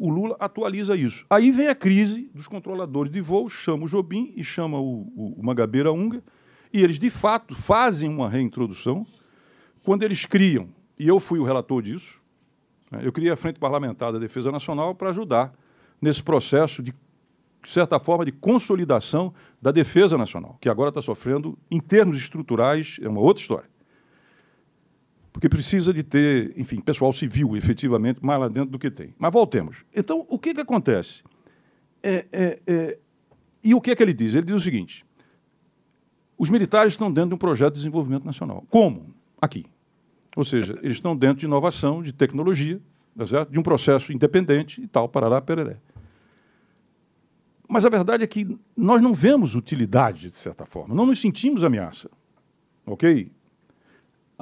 O Lula atualiza isso. Aí vem a crise dos controladores de voo, chama o Jobim e chama o, o, o Magabeira Unga, e eles, de fato, fazem uma reintrodução. Quando eles criam, e eu fui o relator disso, né, eu criei a Frente Parlamentar da Defesa Nacional para ajudar nesse processo de, de certa forma, de consolidação da defesa nacional, que agora está sofrendo, em termos estruturais, é uma outra história. Porque precisa de ter, enfim, pessoal civil, efetivamente, mais lá dentro do que tem. Mas voltemos. Então, o que, que acontece? É, é, é, e o que é que ele diz? Ele diz o seguinte: os militares estão dentro de um projeto de desenvolvimento nacional. Como? Aqui. Ou seja, eles estão dentro de inovação, de tecnologia, tá de um processo independente e tal, parará, pereré. Mas a verdade é que nós não vemos utilidade, de certa forma. Não nos sentimos ameaça. Ok?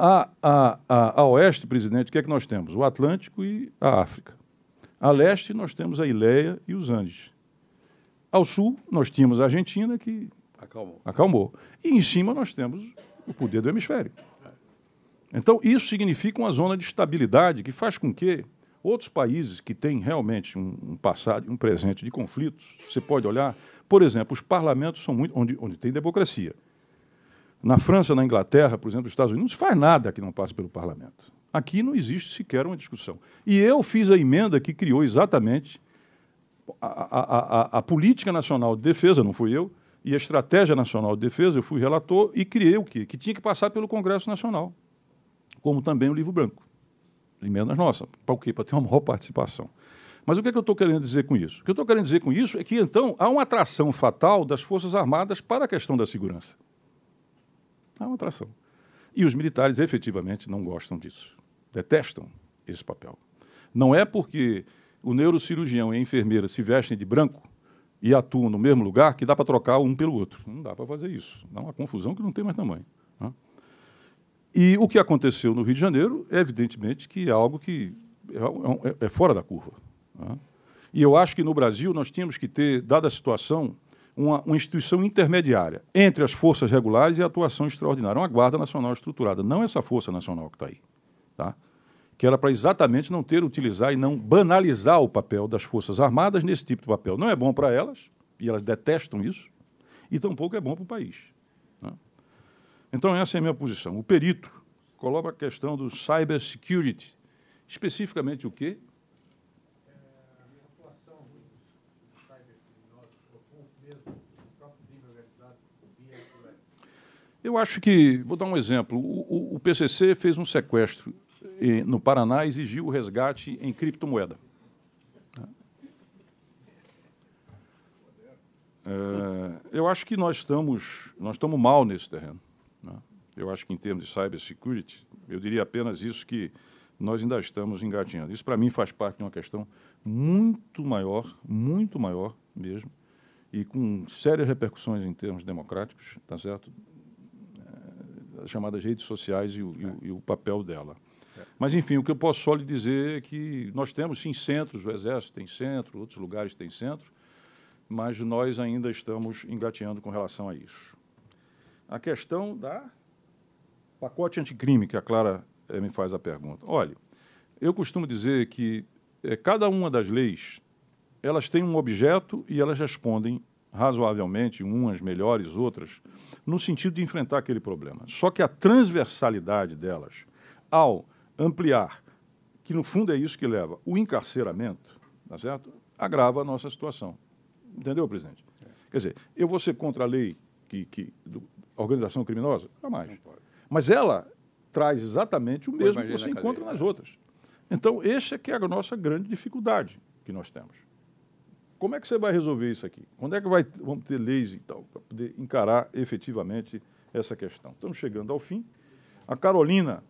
A, a, a, a oeste, presidente, o que é que nós temos? O Atlântico e a África. A leste, nós temos a Ileia e os Andes. Ao sul, nós tínhamos a Argentina, que acalmou. acalmou. E em cima, nós temos o poder do hemisfério. Então, isso significa uma zona de estabilidade que faz com que Outros países que têm realmente um, um passado e um presente de conflitos, você pode olhar, por exemplo, os parlamentos são muito. onde, onde tem democracia. Na França, na Inglaterra, por exemplo, nos Estados Unidos, não se faz nada que não passe pelo parlamento. Aqui não existe sequer uma discussão. E eu fiz a emenda que criou exatamente a, a, a, a Política Nacional de Defesa, não fui eu, e a Estratégia Nacional de Defesa, eu fui relator e criei o quê? Que tinha que passar pelo Congresso Nacional, como também o Livro Branco emendas nossas. Para o quê? Para ter uma maior participação. Mas o que, é que eu estou querendo dizer com isso? O que eu estou querendo dizer com isso é que, então, há uma atração fatal das Forças Armadas para a questão da segurança. Há uma atração. E os militares, efetivamente, não gostam disso. Detestam esse papel. Não é porque o neurocirurgião e a enfermeira se vestem de branco e atuam no mesmo lugar que dá para trocar um pelo outro. Não dá para fazer isso. Dá uma confusão que não tem mais tamanho. E o que aconteceu no Rio de Janeiro é, evidentemente, que é algo que é, é, é fora da curva. Né? E eu acho que no Brasil nós tínhamos que ter, dada a situação, uma, uma, instituição intermediária entre as forças regulares e a atuação extraordinária, uma Guarda Nacional estruturada, não essa Força Nacional que está aí. Tá? Que era para exatamente não ter, utilizar e não banalizar o papel das Forças Armadas nesse tipo de papel. Não é bom para elas, e elas detestam isso, e tampouco é bom para o país. Então, essa é a minha posição. O perito coloca a questão do cyber security. Especificamente o quê? Eu acho que, vou dar um exemplo, o, o, PCC fez um sequestro eh, no Paraná e exigiu o resgate em criptomoeda. É, eu acho que nós estamos, nós estamos mal nesse terreno. Né? Eu acho que em termos de cybersecurity, eu diria apenas isso que nós ainda estamos engatinhando. Isso para mim faz parte de uma questão muito maior, muito maior mesmo, e com sérias repercussões em termos democráticos, tá certo? É, as chamadas redes sociais e o, e, o, e o, papel dela. Mas, enfim, o que eu posso só lhe dizer é que nós temos, sim, centros, o Exército tem centro, outros lugares têm centro, mas nós ainda estamos engateando com relação a isso. A questão da pacote anticrime, que a Clara eh, me faz a pergunta. Olha, eu costumo dizer que eh, cada uma das leis, elas têm um objeto e elas respondem razoavelmente, umas melhores, outras, no sentido de enfrentar aquele problema. Só que a transversalidade delas, ao ampliar, que no fundo é isso que leva o encarceramento, tá certo? agrava a nossa situação. Entendeu, presidente? É. Quer dizer, eu vou ser contra a lei que, que, do, organização criminosa? Jamais. Mas ela traz exatamente o mesmo que você encontra nas outras. Então, essa é que é a nossa grande dificuldade que nós temos. Como é que você vai resolver isso aqui? Quando é que vai, vamos ter leis e tal para poder encarar efetivamente essa questão? Estamos chegando ao fim. A Carolina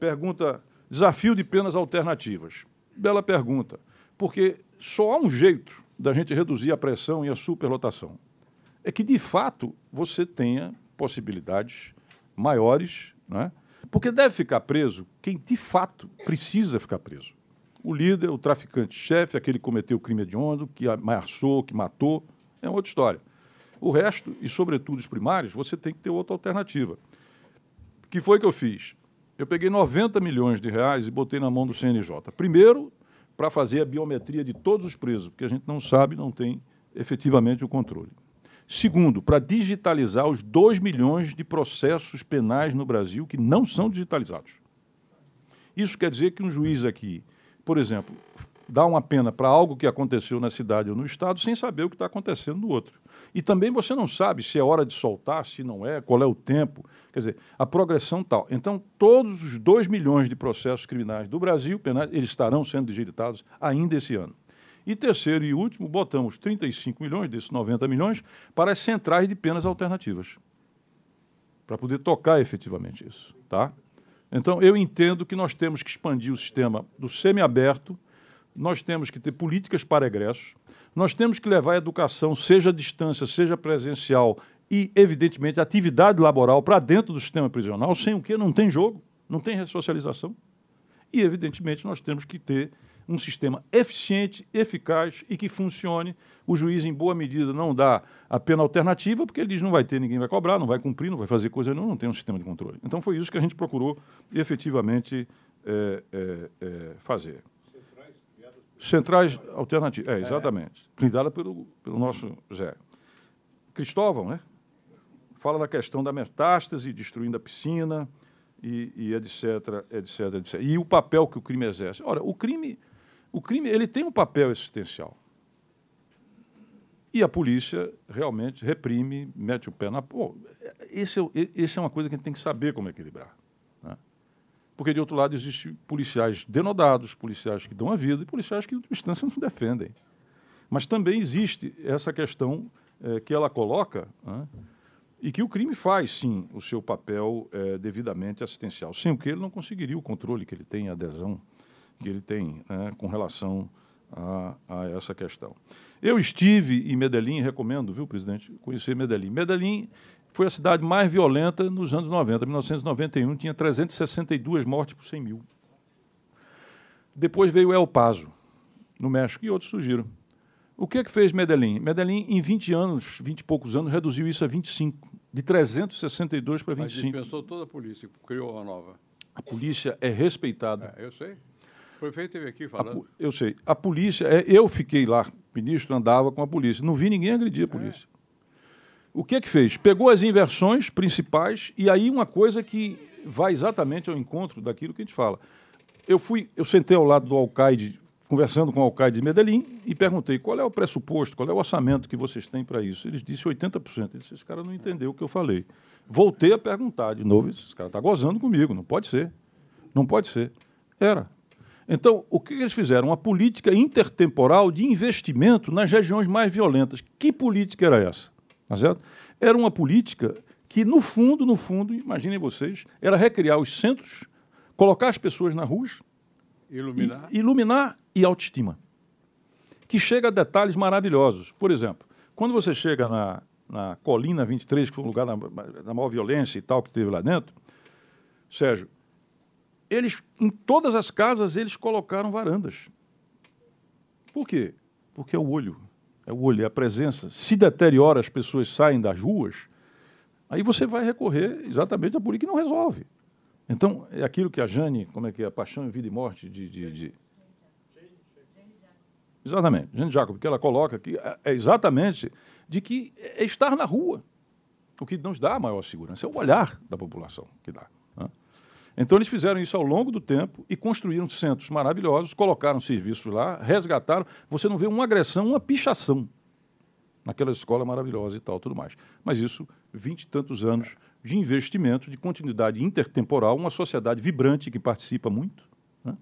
pergunta: desafio de penas alternativas. Bela pergunta, porque só há um jeito da gente reduzir a pressão e a superlotação. É que, de fato, você tenha possibilidades maiores, né? porque deve ficar preso quem, de fato, precisa ficar preso. O líder, o traficante-chefe, aquele que cometeu o crime hediondo, que ameaçou, que matou, é outra história. O resto, e sobretudo os primários, você tem que ter outra alternativa. O que foi que eu fiz? Eu peguei 90 milhões de reais e botei na mão do CNJ. Primeiro, para fazer a biometria de todos os presos, porque a gente não sabe, não tem efetivamente o controle. Segundo, para digitalizar os 2 milhões de processos penais no Brasil que não são digitalizados. Isso quer dizer que um juiz aqui, por exemplo, dá uma pena para algo que aconteceu na cidade ou no estado sem saber o que está acontecendo no outro. E também você não sabe se é hora de soltar, se não é, qual é o tempo. Quer dizer, a progressão tal. Então, todos os 2 milhões de processos criminais do Brasil, penais, eles estarão sendo digitados ainda esse ano. E terceiro e último, botamos 35 milhões desses 90 milhões para as centrais de penas alternativas. Para poder tocar efetivamente isso. Tá? Então, eu entendo que nós temos que expandir o sistema do semiaberto, nós temos que ter políticas para egressos, nós temos que levar a educação, seja à distância, seja presencial, e, evidentemente, atividade laboral para dentro do sistema prisional, sem o que não tem jogo, não tem ressocialização. E, evidentemente, nós temos que ter um sistema eficiente, eficaz e que funcione. O juiz, em boa medida, não dá a pena alternativa, porque ele diz não vai ter, ninguém vai cobrar, não vai cumprir, não vai fazer coisa nenhuma, não tem um sistema de controle. Então, foi isso que a gente procurou efetivamente é, é, é, fazer. Centrais alternativas, é, exatamente. Brindada pelo, pelo nosso Zé. Cristóvão, né? Fala da questão da metástase, destruindo a piscina, e, e etc, etc, etc. E o papel que o crime exerce. Ora, o crime, o crime ele tem um papel existencial. E a polícia realmente reprime, mete o pé na. Pô, esse, é, esse é uma coisa que a gente tem que saber como equilibrar. Porque, de outro lado, existem policiais denodados, policiais que dão a vida e policiais que, em última instância, não defendem. Mas também existe essa questão é, que ela coloca né, e que o crime faz, sim, o seu papel é, devidamente assistencial. Sem o que ele não conseguiria o controle que ele tem, a adesão que ele tem né, com relação a, a, essa questão. Eu estive em Medellín, recomendo, viu, presidente, conhecer Medellín. Medellín foi a cidade mais violenta nos anos 90. Em 1991 tinha 362 mortes por 100 mil. Depois veio El Paso, no México, e outros surgiram. O que é que fez Medellín? Medellín, em 20 anos, 20 e poucos anos, reduziu isso a 25, de 362 para 25. Mas dispensou toda a polícia, criou uma nova. A polícia é respeitada. É, eu sei. O prefeito esteve aqui falando. A, eu sei. A polícia, é, eu fiquei lá, o ministro andava com a polícia. Não vi ninguém agredir a polícia. É. O que é que fez? Pegou as inversões principais e aí uma coisa que vai exatamente ao encontro daquilo que a gente fala. Eu fui, eu sentei ao lado do alcaide conversando com o alcaide de Medellín e perguntei qual é o pressuposto, qual é o orçamento que vocês têm para isso. Eles disseram 80%. Ele disse, esse cara não entendeu o que eu falei. Voltei a perguntar de novo, esse cara está gozando comigo, não pode ser. Não pode ser. Era. Então, o que eles fizeram? Uma política intertemporal de investimento nas regiões mais violentas. Que política era essa? Tá certo? Era uma política que, no fundo, no fundo, imaginem vocês, era recriar os centros, colocar as pessoas na rua, Iluminar. e, iluminar e autoestima. Que chega a detalhes maravilhosos. Por exemplo, quando você chega na, na Colina 23, que foi um lugar da, da maior violência e tal que teve lá dentro, Sérgio, eles, em todas as casas, eles colocaram varandas. Por quê? Porque é o olho. É o olho, é a presença. Se deteriora, as pessoas saem das ruas, aí você vai recorrer exatamente a política que não resolve. Então, é aquilo que a Jane, como é que é? Paixão, Vida e Morte de. de, de... Exatamente, Jane Jacob, que ela coloca aqui, é- é exatamente de que é estar na rua. O que nos dá a maior segurança é o olhar da população que dá. Então, eles fizeram isso ao longo do tempo e construíram centros maravilhosos, colocaram serviços lá, resgataram. Você não vê uma agressão, uma pichação naquela escola maravilhosa e tal, tudo mais. Mas isso, vinte e tantos anos de investimento, de continuidade intertemporal, uma sociedade vibrante que participa muito. né?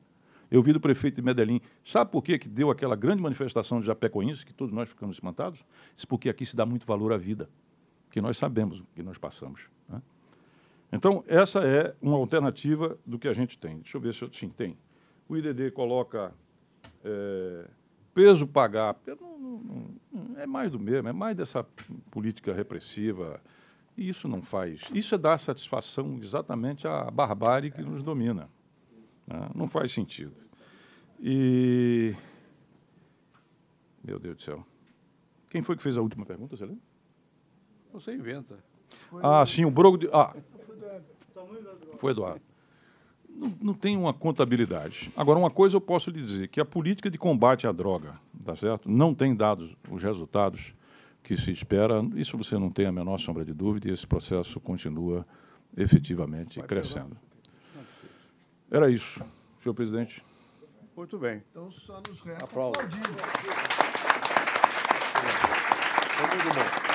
Eu vi do prefeito de Medellín, sabe por quê que deu aquela grande manifestação de Japecoense, que todos nós ficamos espantados? Isso porque aqui se dá muito valor à vida, que nós sabemos o que nós passamos. né? Então, essa é uma alternativa do que a gente tem. Deixa eu ver se eu sim, tem. O IDD coloca é, peso pagar. Não, não, não, é mais do mesmo, é mais dessa política repressiva. E isso não faz. Isso é dar satisfação exatamente à barbárie que nos domina. né? Não faz sentido. E. Meu Deus do céu. Quem foi que fez a última pergunta, você lembra? Você inventa. Ah, sim, o brogo de. Ah, foi Eduardo. Não, não tem uma contabilidade. Agora, uma coisa eu posso lhe dizer, que a política de combate à droga, tá certo? Não tem dado os resultados que se espera. Isso você não tem a menor sombra de dúvida e esse processo continua efetivamente crescendo. Era isso, senhor presidente. Muito bem. Então só nos resta aplaudir. Foi? Muito bom.